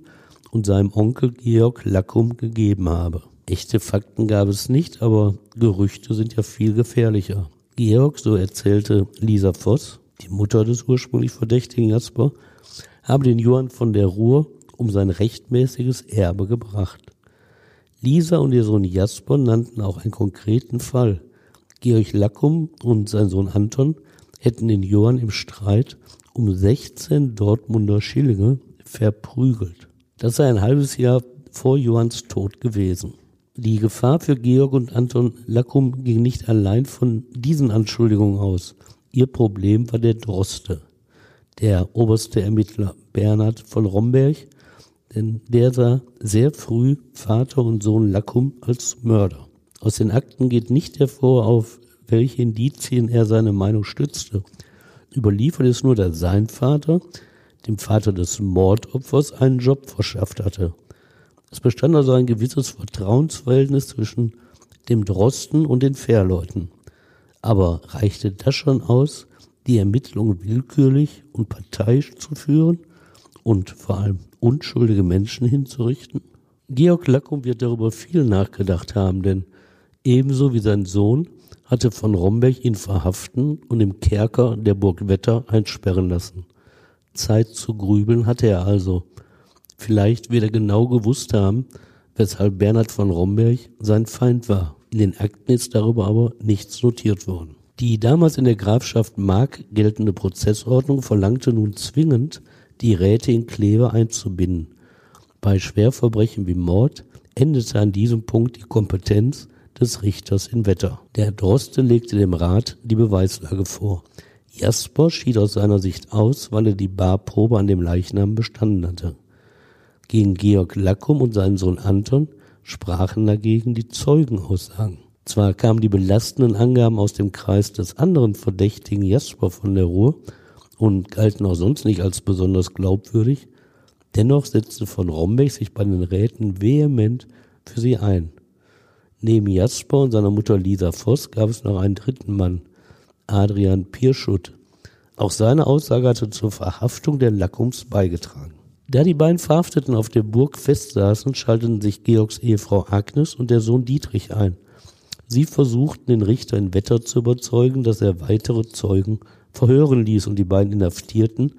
und seinem Onkel Georg Lackum gegeben habe. Echte Fakten gab es nicht, aber Gerüchte sind ja viel gefährlicher. Georg, so erzählte Lisa Voss, die Mutter des ursprünglich verdächtigen Jasper, habe den Johann von der Ruhr um sein rechtmäßiges Erbe gebracht. Lisa und ihr Sohn Jasper nannten auch einen konkreten Fall. Georg Lackum und sein Sohn Anton hätten den Johann im Streit um 16 Dortmunder Schillinge verprügelt. Das sei ein halbes Jahr vor Johanns Tod gewesen. Die Gefahr für Georg und Anton Lackum ging nicht allein von diesen Anschuldigungen aus. Ihr Problem war der Droste, der oberste Ermittler Bernhard von Romberg, denn der sah sehr früh Vater und Sohn Lackum als Mörder. Aus den Akten geht nicht hervor, auf welche Indizien er seine Meinung stützte. Überliefert ist nur, dass sein Vater dem Vater des Mordopfers einen Job verschafft hatte. Es bestand also ein gewisses Vertrauensverhältnis zwischen dem Drosten und den Fährleuten. Aber reichte das schon aus, die Ermittlungen willkürlich und parteiisch zu führen und vor allem unschuldige Menschen hinzurichten? Georg Lackum wird darüber viel nachgedacht haben, denn ebenso wie sein Sohn hatte von Romberg ihn verhaften und im Kerker der Burg Wetter einsperren lassen. Zeit zu grübeln hatte er also. Vielleicht wird er genau gewusst haben, weshalb Bernhard von Romberg sein Feind war. In den Akten ist darüber aber nichts notiert worden. Die damals in der Grafschaft Mark geltende Prozessordnung verlangte nun zwingend, die Räte in Kleve einzubinden. Bei Schwerverbrechen wie Mord endete an diesem Punkt die Kompetenz des Richters in Wetter. Der Droste legte dem Rat die Beweislage vor. Jasper schied aus seiner Sicht aus, weil er die Barprobe an dem Leichnam bestanden hatte. Gegen Georg Lackum und seinen Sohn Anton sprachen dagegen die Zeugenaussagen. Zwar kamen die belastenden Angaben aus dem Kreis des anderen Verdächtigen Jasper von der Ruhr und galten auch sonst nicht als besonders glaubwürdig, dennoch setzte von Rombeck sich bei den Räten vehement für sie ein. Neben Jasper und seiner Mutter Lisa Voss gab es noch einen dritten Mann, Adrian Pierschutt. Auch seine Aussage hatte zur Verhaftung der Lackums beigetragen. Da die beiden Verhafteten auf der Burg festsaßen, schalteten sich Georgs Ehefrau Agnes und der Sohn Dietrich ein. Sie versuchten den Richter in Wetter zu überzeugen, dass er weitere Zeugen verhören ließ und die beiden Inhaftierten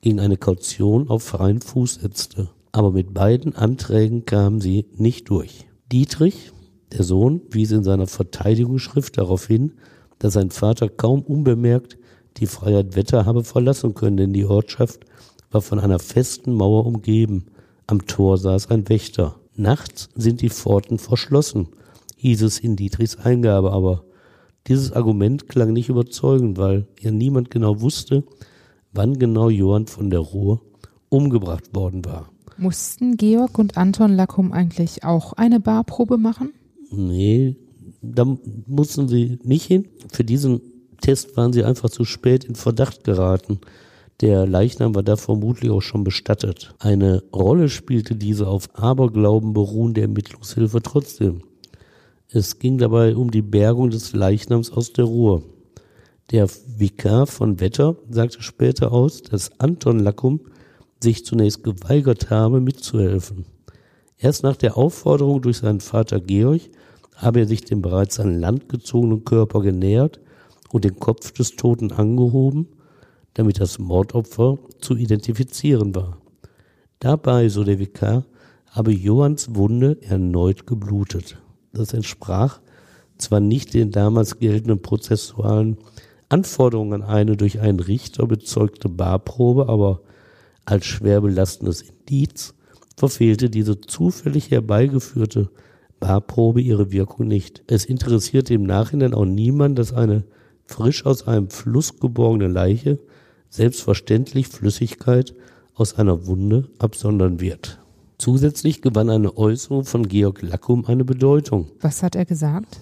gegen eine Kaution auf freien Fuß setzte. Aber mit beiden Anträgen kamen sie nicht durch. Dietrich, der Sohn, wies in seiner Verteidigungsschrift darauf hin, dass sein Vater kaum unbemerkt die Freiheit Wetter habe verlassen können, denn die Ortschaft war von einer festen Mauer umgeben. Am Tor saß ein Wächter. Nachts sind die Pforten verschlossen, hieß es in Dietrichs Eingabe, aber Dieses Argument klang nicht überzeugend, weil ja niemand genau wusste, wann genau Johann von der Ruhr umgebracht worden war. Mussten Georg und Anton Lackum eigentlich auch eine Barprobe machen? Nee, da mussten sie nicht hin. Für diesen Test waren sie einfach zu spät in Verdacht geraten. Der Leichnam war da vermutlich auch schon bestattet. Eine Rolle spielte diese auf Aberglauben beruhende Ermittlungshilfe trotzdem. Es ging dabei um die Bergung des Leichnams aus der Ruhr. Der Vikar von Wetter sagte später aus, dass Anton Lackum sich zunächst geweigert habe, mitzuhelfen. Erst nach der Aufforderung durch seinen Vater Georg habe er sich dem bereits an Land gezogenen Körper genähert und den Kopf des Toten angehoben, damit das Mordopfer zu identifizieren war. Dabei, so der Vikar, habe Johanns Wunde erneut geblutet. Das entsprach zwar nicht den damals geltenden prozessualen Anforderungen an eine durch einen Richter bezeugte Barprobe, aber als schwer belastendes Indiz verfehlte diese zufällig herbeigeführte Barprobe ihre Wirkung nicht. Es interessierte im Nachhinein auch niemand, dass eine frisch aus einem Fluss geborgene Leiche selbstverständlich Flüssigkeit aus einer Wunde absondern wird. Zusätzlich gewann eine Äußerung von Georg Lackum eine Bedeutung. Was hat er gesagt?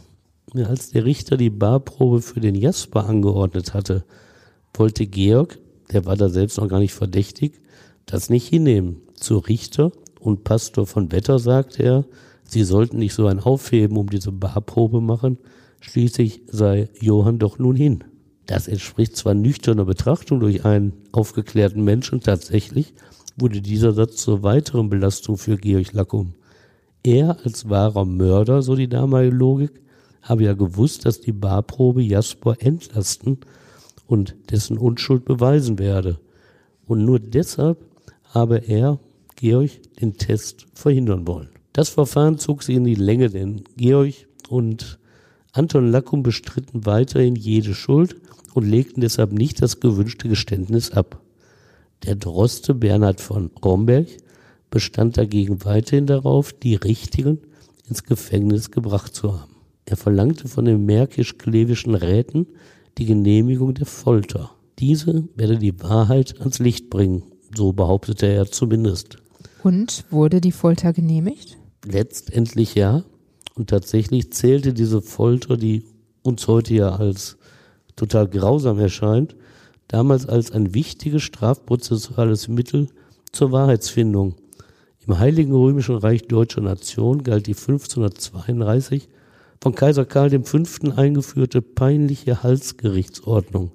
Als der Richter die Barprobe für den Jasper angeordnet hatte, wollte Georg, der war da selbst noch gar nicht verdächtig, das nicht hinnehmen. Zu Richter und Pastor von Wetter sagte er, sie sollten nicht so ein Aufheben um diese Barprobe machen, schließlich sei Johann doch nun hin. Das entspricht zwar nüchterner Betrachtung durch einen aufgeklärten Menschen, tatsächlich wurde dieser Satz zur weiteren Belastung für Georg Lackum. Er als wahrer Mörder, so die damalige Logik, habe ja gewusst, dass die Barprobe Jasper entlasten und dessen Unschuld beweisen werde. Und nur deshalb habe er, Georg, den Test verhindern wollen. Das Verfahren zog sich in die Länge, denn Georg und Anton Lackum bestritten weiterhin jede Schuld und legten deshalb nicht das gewünschte Geständnis ab. Der Droste Bernhard von Romberg bestand dagegen weiterhin darauf, die Richtigen ins Gefängnis gebracht zu haben. Er verlangte von den märkisch-klevischen Räten die Genehmigung der Folter. Diese werde die Wahrheit ans Licht bringen, so behauptete er zumindest. Und wurde die Folter genehmigt? Letztendlich ja. Und tatsächlich zählte diese Folter, die uns heute ja als total grausam erscheint, damals als ein wichtiges strafprozessuales Mittel zur Wahrheitsfindung. Im Heiligen Römischen Reich Deutscher Nation galt die 1532 von Kaiser Karl V. eingeführte peinliche Halsgerichtsordnung.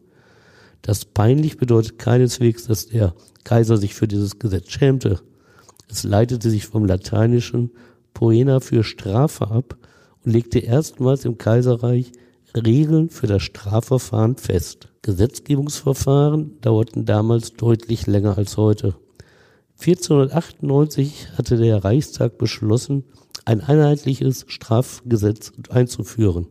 Das peinlich bedeutet keineswegs, dass der Kaiser sich für dieses Gesetz schämte. Es leitete sich vom lateinischen poena für Strafe ab und legte erstmals im Kaiserreich Regeln für das Strafverfahren fest. Gesetzgebungsverfahren dauerten damals deutlich länger als heute. 1498 hatte der Reichstag beschlossen, ein einheitliches Strafgesetz einzuführen.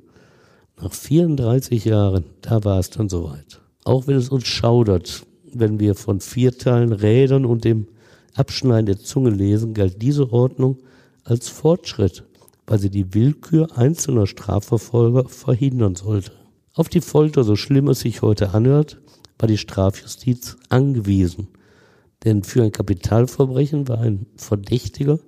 Nach 34 Jahren, da war es dann soweit. Auch wenn es uns schaudert, wenn wir von Vierteilen, Rädern und dem Abschneiden der Zunge lesen, galt diese Ordnung als Fortschritt, weil sie die Willkür einzelner Strafverfolger verhindern sollte. Auf die Folter, so schlimm es sich heute anhört, war die Strafjustiz angewiesen. Denn für ein Kapitalverbrechen war ein Verdächtiger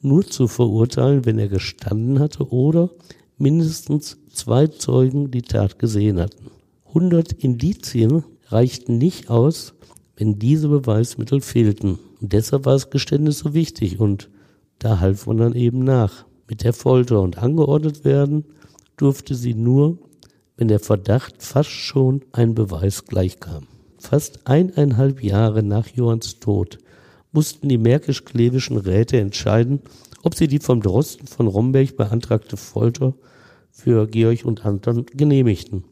nur zu verurteilen, wenn er gestanden hatte oder mindestens zwei Zeugen die Tat gesehen hatten. 100 Indizien reichten nicht aus, wenn diese Beweismittel fehlten. Und deshalb war das Geständnis so wichtig und da half man dann eben nach. Mit der Folter und angeordnet werden durfte sie nur, wenn der Verdacht fast schon ein Beweis gleichkam. Fast eineinhalb Jahre nach Johanns Tod mussten die märkisch-klevischen Räte entscheiden, ob sie die vom Drosten von Romberg beantragte Folter für Georg und Anton genehmigten.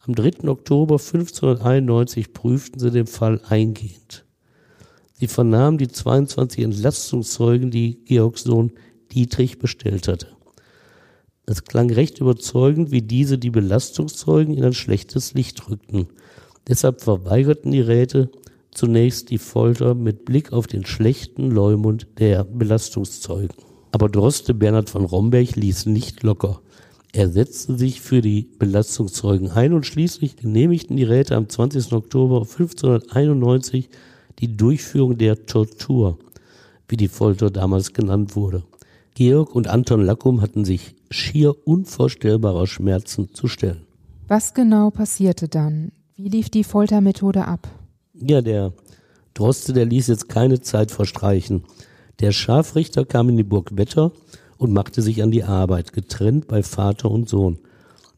Am 3. Oktober 1591 prüften sie den Fall eingehend. Sie vernahmen die 22 Entlastungszeugen, die Georgs Sohn Dietrich bestellt hatte. Es klang recht überzeugend, wie diese die Belastungszeugen in ein schlechtes Licht rückten. Deshalb verweigerten die Räte zunächst die Folter mit Blick auf den schlechten Leumund der Belastungszeugen. Aber Droste Bernhard von Romberg ließ nicht locker. Er setzte sich für die Belastungszeugen ein und schließlich genehmigten die Räte am 20. Oktober 1591 die Durchführung der Tortur, wie die Folter damals genannt wurde. Georg und Anton Lackum hatten sich schier unvorstellbarer Schmerzen zu stellen. Was genau passierte dann? Wie lief die Foltermethode ab? Ja, der Droste, der ließ jetzt keine Zeit verstreichen. Der Scharfrichter kam in die Burg Wetter und machte sich an die Arbeit, getrennt bei Vater und Sohn.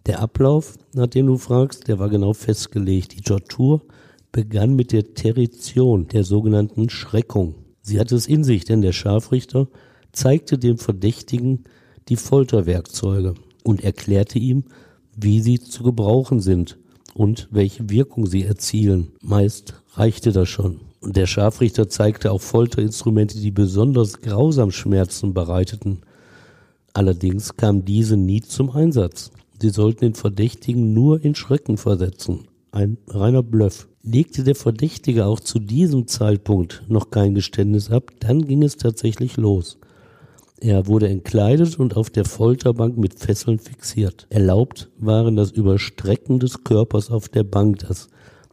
Der Ablauf, nach dem du fragst, der war genau festgelegt. Die Tortur begann mit der Territion, der sogenannten Schreckung. Sie hatte es in sich, denn der Scharfrichter zeigte dem Verdächtigen die Folterwerkzeuge und erklärte ihm, wie sie zu gebrauchen sind und welche Wirkung sie erzielen. Meist reichte das schon. Und der Scharfrichter zeigte auch Folterinstrumente, die besonders grausam Schmerzen bereiteten. Allerdings kam diese nie zum Einsatz. Sie sollten den Verdächtigen nur in Schrecken versetzen. Ein reiner Bluff. Legte der Verdächtige auch zu diesem Zeitpunkt noch kein Geständnis ab, dann ging es tatsächlich los. Er wurde entkleidet und auf der Folterbank mit Fesseln fixiert. Erlaubt waren das Überstrecken des Körpers auf der Bank, das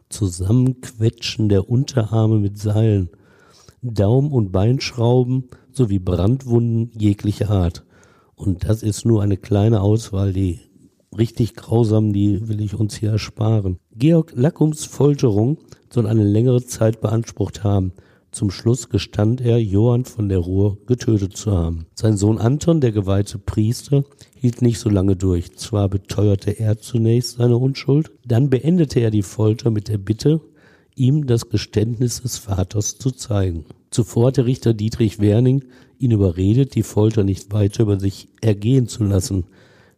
Zusammenquetschen der Unterarme mit Seilen, Daum- und Beinschrauben sowie Brandwunden jeglicher Art. Und das ist nur eine kleine Auswahl, die richtig grausam, die will ich uns hier ersparen. Georg Lackums Folterung soll eine längere Zeit beansprucht haben. Zum Schluss gestand er, Johann von der Ruhr getötet zu haben. Sein Sohn Anton, der geweihte Priester, hielt nicht so lange durch. Zwar beteuerte er zunächst seine Unschuld, dann beendete er die Folter mit der Bitte, ihm das Geständnis des Vaters zu zeigen. Zuvor hatte Richter Dietrich Werning ihn überredet, die Folter nicht weiter über sich ergehen zu lassen.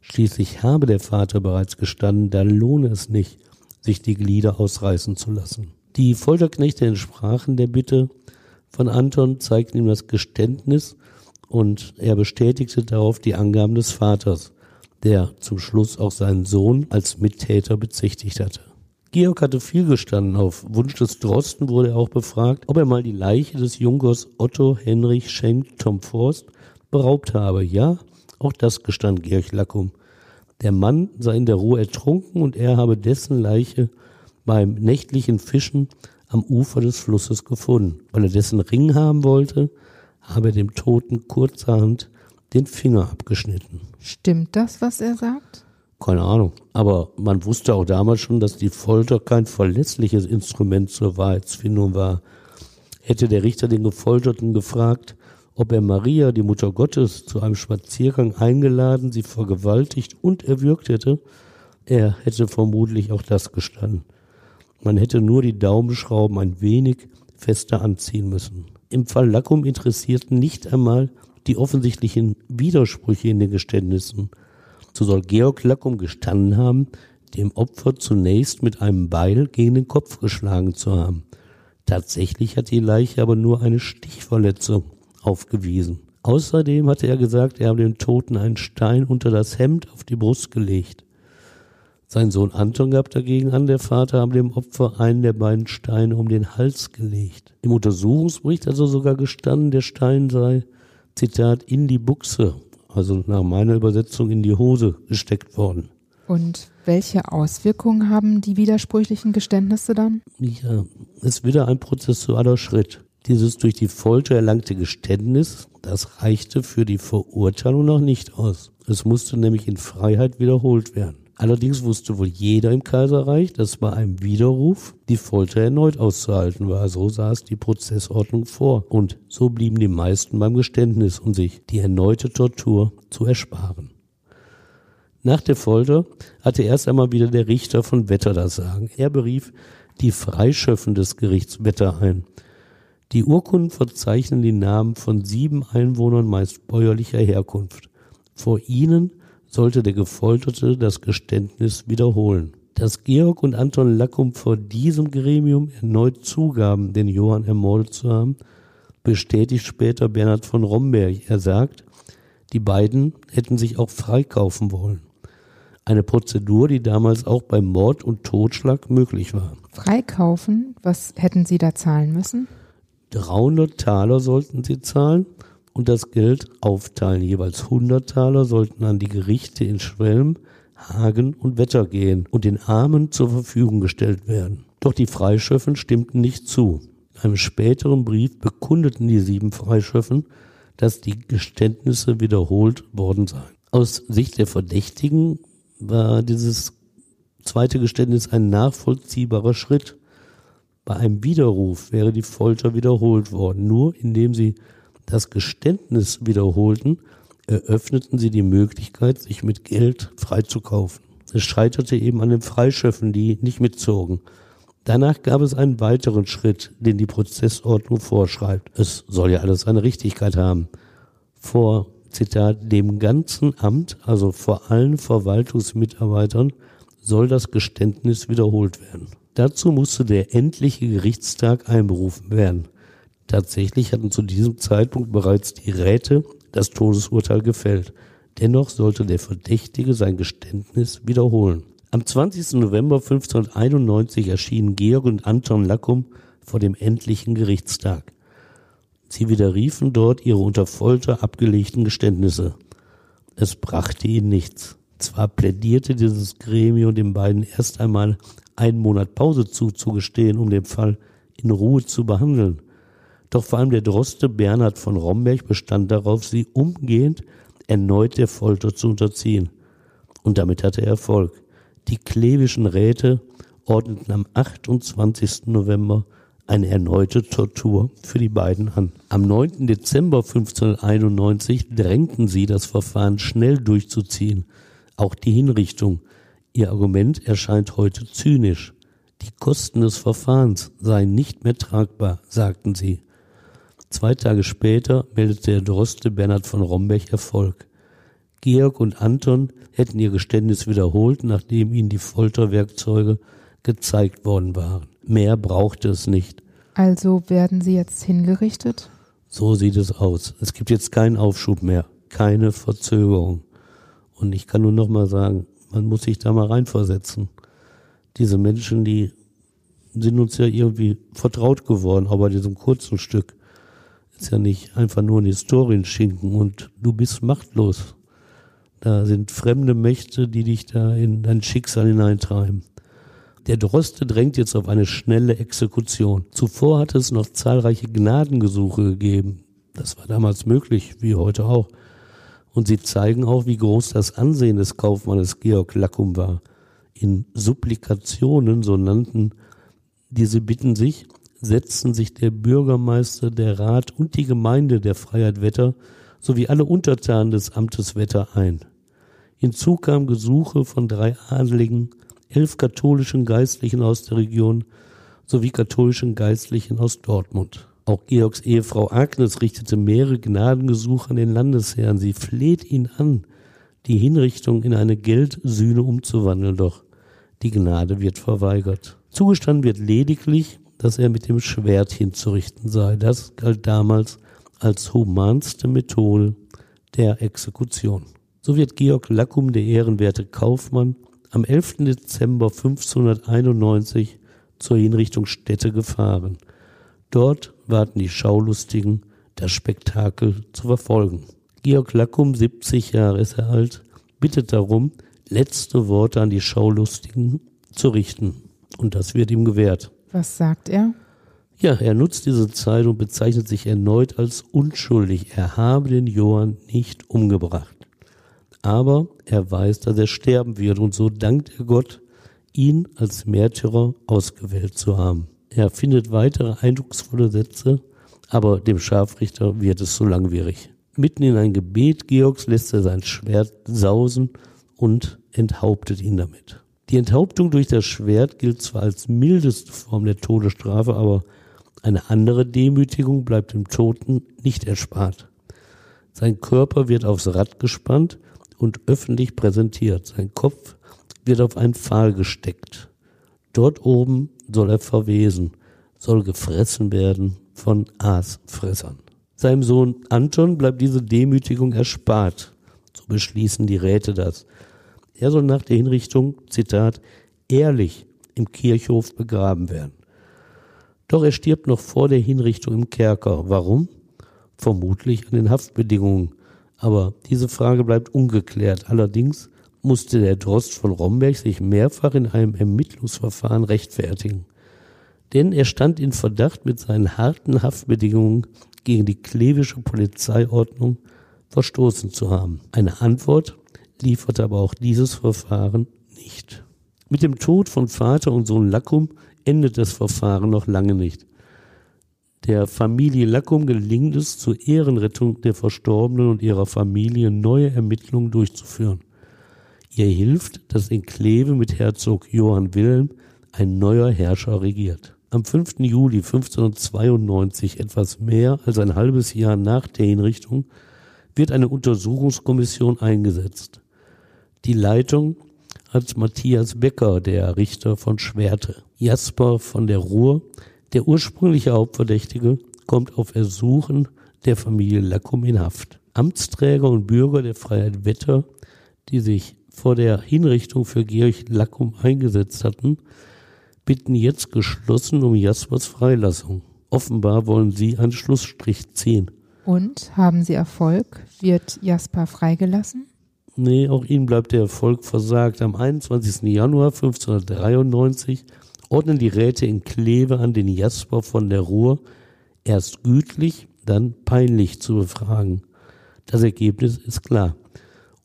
Schließlich habe der Vater bereits gestanden, da lohne es nicht, sich die Glieder ausreißen zu lassen. Die Folterknechte entsprachen der Bitte, von Anton zeigten ihm das Geständnis und er bestätigte darauf die Angaben des Vaters, der zum Schluss auch seinen Sohn als Mittäter bezichtigt hatte. Georg hatte viel gestanden. Auf Wunsch des Drosten wurde er auch befragt, ob er mal die Leiche des Junkers Otto Henrich Schenk Tom Forst beraubt habe. Ja, auch das gestand Georg Lackum. Der Mann sei in der Ruhe ertrunken und er habe dessen Leiche beim nächtlichen Fischen am Ufer des Flusses gefunden. Weil er dessen Ring haben wollte, habe er dem Toten kurzerhand den Finger abgeschnitten. Stimmt das, was er sagt? Keine Ahnung. Aber man wusste auch damals schon, dass die Folter kein verlässliches Instrument zur Wahrheitsfindung war. Hätte der Richter den Gefolterten gefragt, ob er Maria, die Mutter Gottes, zu einem Spaziergang eingeladen, sie vergewaltigt und erwürgt hätte, er hätte vermutlich auch das gestanden. Man hätte nur die Daumenschrauben ein wenig fester anziehen müssen. Im Fall Lackum interessierten nicht einmal die offensichtlichen Widersprüche in den Geständnissen. So soll Georg Lackum gestanden haben, dem Opfer zunächst mit einem Beil gegen den Kopf geschlagen zu haben. Tatsächlich hat die Leiche aber nur eine Stichverletzung aufgewiesen. Außerdem hatte er gesagt, er habe dem Toten einen Stein unter das Hemd auf die Brust gelegt. Sein Sohn Anton gab dagegen an, der Vater habe dem Opfer einen der beiden Steine um den Hals gelegt. Im Untersuchungsbericht also sogar gestanden, der Stein sei, Zitat, in die Buchse, also nach meiner Übersetzung in die Hose gesteckt worden. Und welche Auswirkungen haben die widersprüchlichen Geständnisse dann? Ja, es ist wieder ein prozessualer Schritt. Dieses durch die Folter erlangte Geständnis, das reichte für die Verurteilung noch nicht aus. Es musste nämlich in Freiheit wiederholt werden. Allerdings wusste wohl jeder im Kaiserreich, dass bei einem Widerruf die Folter erneut auszuhalten war. So es die Prozessordnung vor. Und so blieben die meisten beim Geständnis, um sich die erneute Tortur zu ersparen. Nach der Folter hatte erst einmal wieder der Richter von Wetter das Sagen. Er berief die Freischöffen des Gerichts Wetter ein. Die Urkunden verzeichnen die Namen von sieben Einwohnern meist bäuerlicher Herkunft. Vor ihnen sollte der Gefolterte das Geständnis wiederholen. Dass Georg und Anton Lackum vor diesem Gremium erneut zugaben, den Johann ermordet zu haben, bestätigt später Bernhard von Romberg. Er sagt, die beiden hätten sich auch freikaufen wollen. Eine Prozedur, die damals auch beim Mord und Totschlag möglich war. Freikaufen? Was hätten Sie da zahlen müssen? 300 Taler sollten sie zahlen und das Geld aufteilen. Jeweils 100 Taler sollten an die Gerichte in Schwelm, Hagen und Wetter gehen und den Armen zur Verfügung gestellt werden. Doch die Freischöffen stimmten nicht zu. In einem späteren Brief bekundeten die sieben Freischöffen, dass die Geständnisse wiederholt worden seien. Aus Sicht der Verdächtigen war dieses zweite Geständnis ein nachvollziehbarer Schritt. Bei einem Widerruf wäre die Folter wiederholt worden. Nur indem sie das Geständnis wiederholten, eröffneten sie die Möglichkeit, sich mit Geld freizukaufen. Es scheiterte eben an den Freischöffen, die nicht mitzogen. Danach gab es einen weiteren Schritt, den die Prozessordnung vorschreibt. Es soll ja alles seine Richtigkeit haben. Vor, Zitat, dem ganzen Amt, also vor allen Verwaltungsmitarbeitern, soll das Geständnis wiederholt werden. Dazu musste der endliche Gerichtstag einberufen werden. Tatsächlich hatten zu diesem Zeitpunkt bereits die Räte das Todesurteil gefällt. Dennoch sollte der Verdächtige sein Geständnis wiederholen. Am 20. November 1591 erschienen Georg und Anton Lackum vor dem endlichen Gerichtstag. Sie widerriefen dort ihre unter Folter abgelegten Geständnisse. Es brachte ihnen nichts. Zwar plädierte dieses Gremium den beiden erst einmal einen Monat Pause zuzugestehen, um den Fall in Ruhe zu behandeln. Doch vor allem der Droste Bernhard von Romberg bestand darauf, sie umgehend erneut der Folter zu unterziehen. Und damit hatte er Erfolg. Die klevischen Räte ordneten am 28. November eine erneute Tortur für die beiden an. Am 9. Dezember 1591 drängten sie, das Verfahren schnell durchzuziehen, auch die Hinrichtung. Ihr Argument erscheint heute zynisch. Die Kosten des Verfahrens seien nicht mehr tragbar, sagten sie. Zwei Tage später meldete der Droste Bernhard von Romberg Erfolg. Georg und Anton hätten ihr Geständnis wiederholt, nachdem ihnen die Folterwerkzeuge gezeigt worden waren. Mehr brauchte es nicht. Also werden sie jetzt hingerichtet? So sieht es aus. Es gibt jetzt keinen Aufschub mehr, keine Verzögerung. Und ich kann nur noch mal sagen, man muss sich da mal reinversetzen. Diese Menschen, die sind uns ja irgendwie vertraut geworden, aber bei diesem kurzen Stück ist ja nicht einfach nur ein Historienschinken und du bist machtlos. Da sind fremde Mächte, die dich da in dein Schicksal hineintreiben. Der Droste drängt jetzt auf eine schnelle Exekution. Zuvor hatte es noch zahlreiche Gnadengesuche gegeben. Das war damals möglich, wie heute auch. Und sie zeigen auch, wie groß das Ansehen des Kaufmannes Georg Lackum war. In Supplikationen, so nannten diese Bitten sich, setzten sich der Bürgermeister, der Rat und die Gemeinde der Freiheit Wetter sowie alle Untertanen des Amtes Wetter ein. Hinzu kamen Gesuche von drei Adeligen, elf katholischen Geistlichen aus der Region sowie katholischen Geistlichen aus Dortmund. Auch Georgs Ehefrau Agnes richtete mehrere Gnadengesuche an den Landesherrn. Sie fleht ihn an, die Hinrichtung in eine Geldsühne umzuwandeln, doch die Gnade wird verweigert. Zugestanden wird lediglich, dass er mit dem Schwert hinzurichten sei. Das galt damals als humanste Methode der Exekution. So wird Georg Lackum, der ehrenwerte Kaufmann, am 11. Dezember 1591 zur Hinrichtungsstätte gefahren. Dort warten die Schaulustigen, das Spektakel zu verfolgen. Georg Lackum, 70 Jahre ist er alt, bittet darum, letzte Worte an die Schaulustigen zu richten. Und das wird ihm gewährt. Was sagt er? Ja, er nutzt diese Zeit und bezeichnet sich erneut als unschuldig. Er habe den Johann nicht umgebracht. Aber er weiß, dass er sterben wird und so dankt er Gott, ihn als Märtyrer ausgewählt zu haben. Er findet weitere eindrucksvolle Sätze, aber dem Scharfrichter wird es zu langwierig. Mitten in ein Gebet Georgs lässt er sein Schwert sausen und enthauptet ihn damit. Die Enthauptung durch das Schwert gilt zwar als mildeste Form der Todesstrafe, aber eine andere Demütigung bleibt dem Toten nicht erspart. Sein Körper wird aufs Rad gespannt und öffentlich präsentiert. Sein Kopf wird auf einen Pfahl gesteckt. Dort oben soll er verwesen, soll gefressen werden von Aasfressern. Seinem Sohn Anton bleibt diese Demütigung erspart. So beschließen die Räte das. Er soll nach der Hinrichtung, Zitat, ehrlich im Kirchhof begraben werden. Doch er stirbt noch vor der Hinrichtung im Kerker. Warum? vermutlich an den Haftbedingungen. Aber diese Frage bleibt ungeklärt. Allerdings musste der Drost von Romberg sich mehrfach in einem Ermittlungsverfahren rechtfertigen. Denn er stand in Verdacht, mit seinen harten Haftbedingungen gegen die klevische Polizeiordnung verstoßen zu haben. Eine Antwort lieferte aber auch dieses Verfahren nicht. Mit dem Tod von Vater und Sohn Lackum endet das Verfahren noch lange nicht. Der Familie Lackum gelingt es, zur Ehrenrettung der Verstorbenen und ihrer Familie neue Ermittlungen durchzuführen. Ihr hilft, dass in Kleve mit Herzog Johann Wilhelm ein neuer Herrscher regiert. Am 5. Juli 1592, etwas mehr als ein halbes Jahr nach der Hinrichtung, wird eine Untersuchungskommission eingesetzt. Die Leitung hat Matthias Becker, der Richter von Schwerte. Jasper von der Ruhr, der ursprüngliche Hauptverdächtige, kommt auf Ersuchen der Familie Lackum in Haft. Amtsträger und Bürger der Freiheit Wetter, die sich vor der Hinrichtung für Georg Lackum eingesetzt hatten, bitten jetzt geschlossen um Jaspers Freilassung. Offenbar wollen sie einen Schlussstrich ziehen. Und haben sie Erfolg? Wird Jasper freigelassen? Nee, auch ihnen bleibt der Erfolg versagt. Am 21. Januar 1593 ordnen die Räte in Kleve an, den Jasper von der Ruhr erst gütlich, dann peinlich zu befragen. Das Ergebnis ist klar.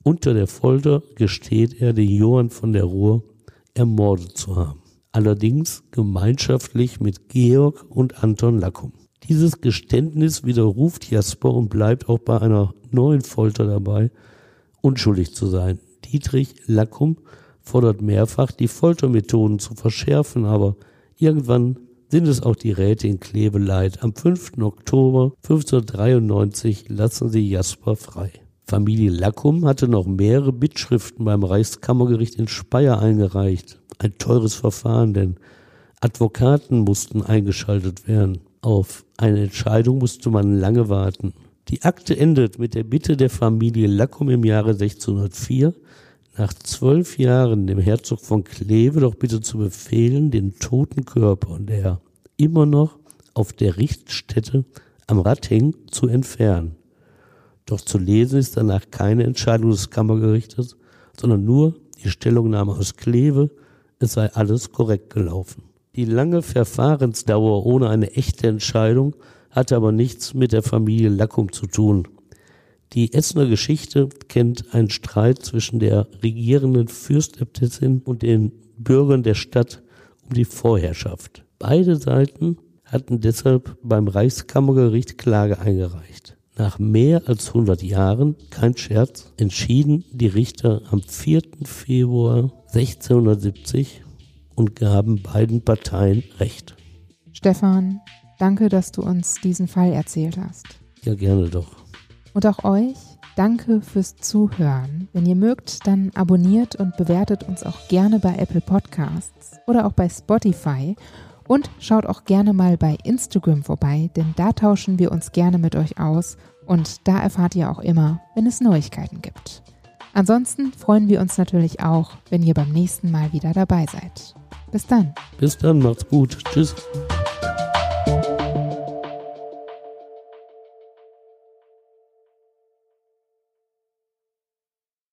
Unter der Folter gesteht er, den Johann von der Ruhr ermordet zu haben. Allerdings gemeinschaftlich mit Georg und Anton Lackum. Dieses Geständnis widerruft Jasper und bleibt auch bei einer neuen Folter dabei, unschuldig zu sein. Dietrich Lackum fordert mehrfach, die Foltermethoden zu verschärfen, aber irgendwann sind es auch die Räte in Kleve leid. Am 5. Oktober 1593 lassen sie Jasper frei. Familie Lackum hatte noch mehrere Bittschriften beim Reichskammergericht in Speyer eingereicht. Ein teures Verfahren, denn Advokaten mussten eingeschaltet werden. Auf eine Entscheidung musste man lange warten. Die Akte endet mit der Bitte der Familie Lackum im Jahre 1604, nach zwölf Jahren dem Herzog von Kleve doch bitte zu befehlen, den toten Körper, der immer noch auf der Richtstätte am Rad hängt, zu entfernen. Doch zu lesen ist danach keine Entscheidung des Kammergerichtes, sondern nur die Stellungnahme aus Kleve, es sei alles korrekt gelaufen. Die lange Verfahrensdauer ohne eine echte Entscheidung hatte aber nichts mit der Familie Lackum zu tun. Die Essener Geschichte kennt einen Streit zwischen der regierenden Fürstäbtissin und den Bürgern der Stadt um die Vorherrschaft. Beide Seiten hatten deshalb beim Reichskammergericht Klage eingereicht. Nach mehr als 100 Jahren, kein Scherz, entschieden die Richter am 4. Februar 1670 und gaben beiden Parteien Recht. Stefan, danke, dass du uns diesen Fall erzählt hast. Ja, gerne doch. Und auch euch, danke fürs Zuhören. Wenn ihr mögt, dann abonniert und bewertet uns auch gerne bei Apple Podcasts oder auch bei Spotify und schaut auch gerne mal bei Instagram vorbei, denn da tauschen wir uns gerne mit euch aus und da erfahrt ihr auch immer, wenn es Neuigkeiten gibt. Ansonsten freuen wir uns natürlich auch, wenn ihr beim nächsten Mal wieder dabei seid. Bis dann. Bis dann, macht's gut. Tschüss.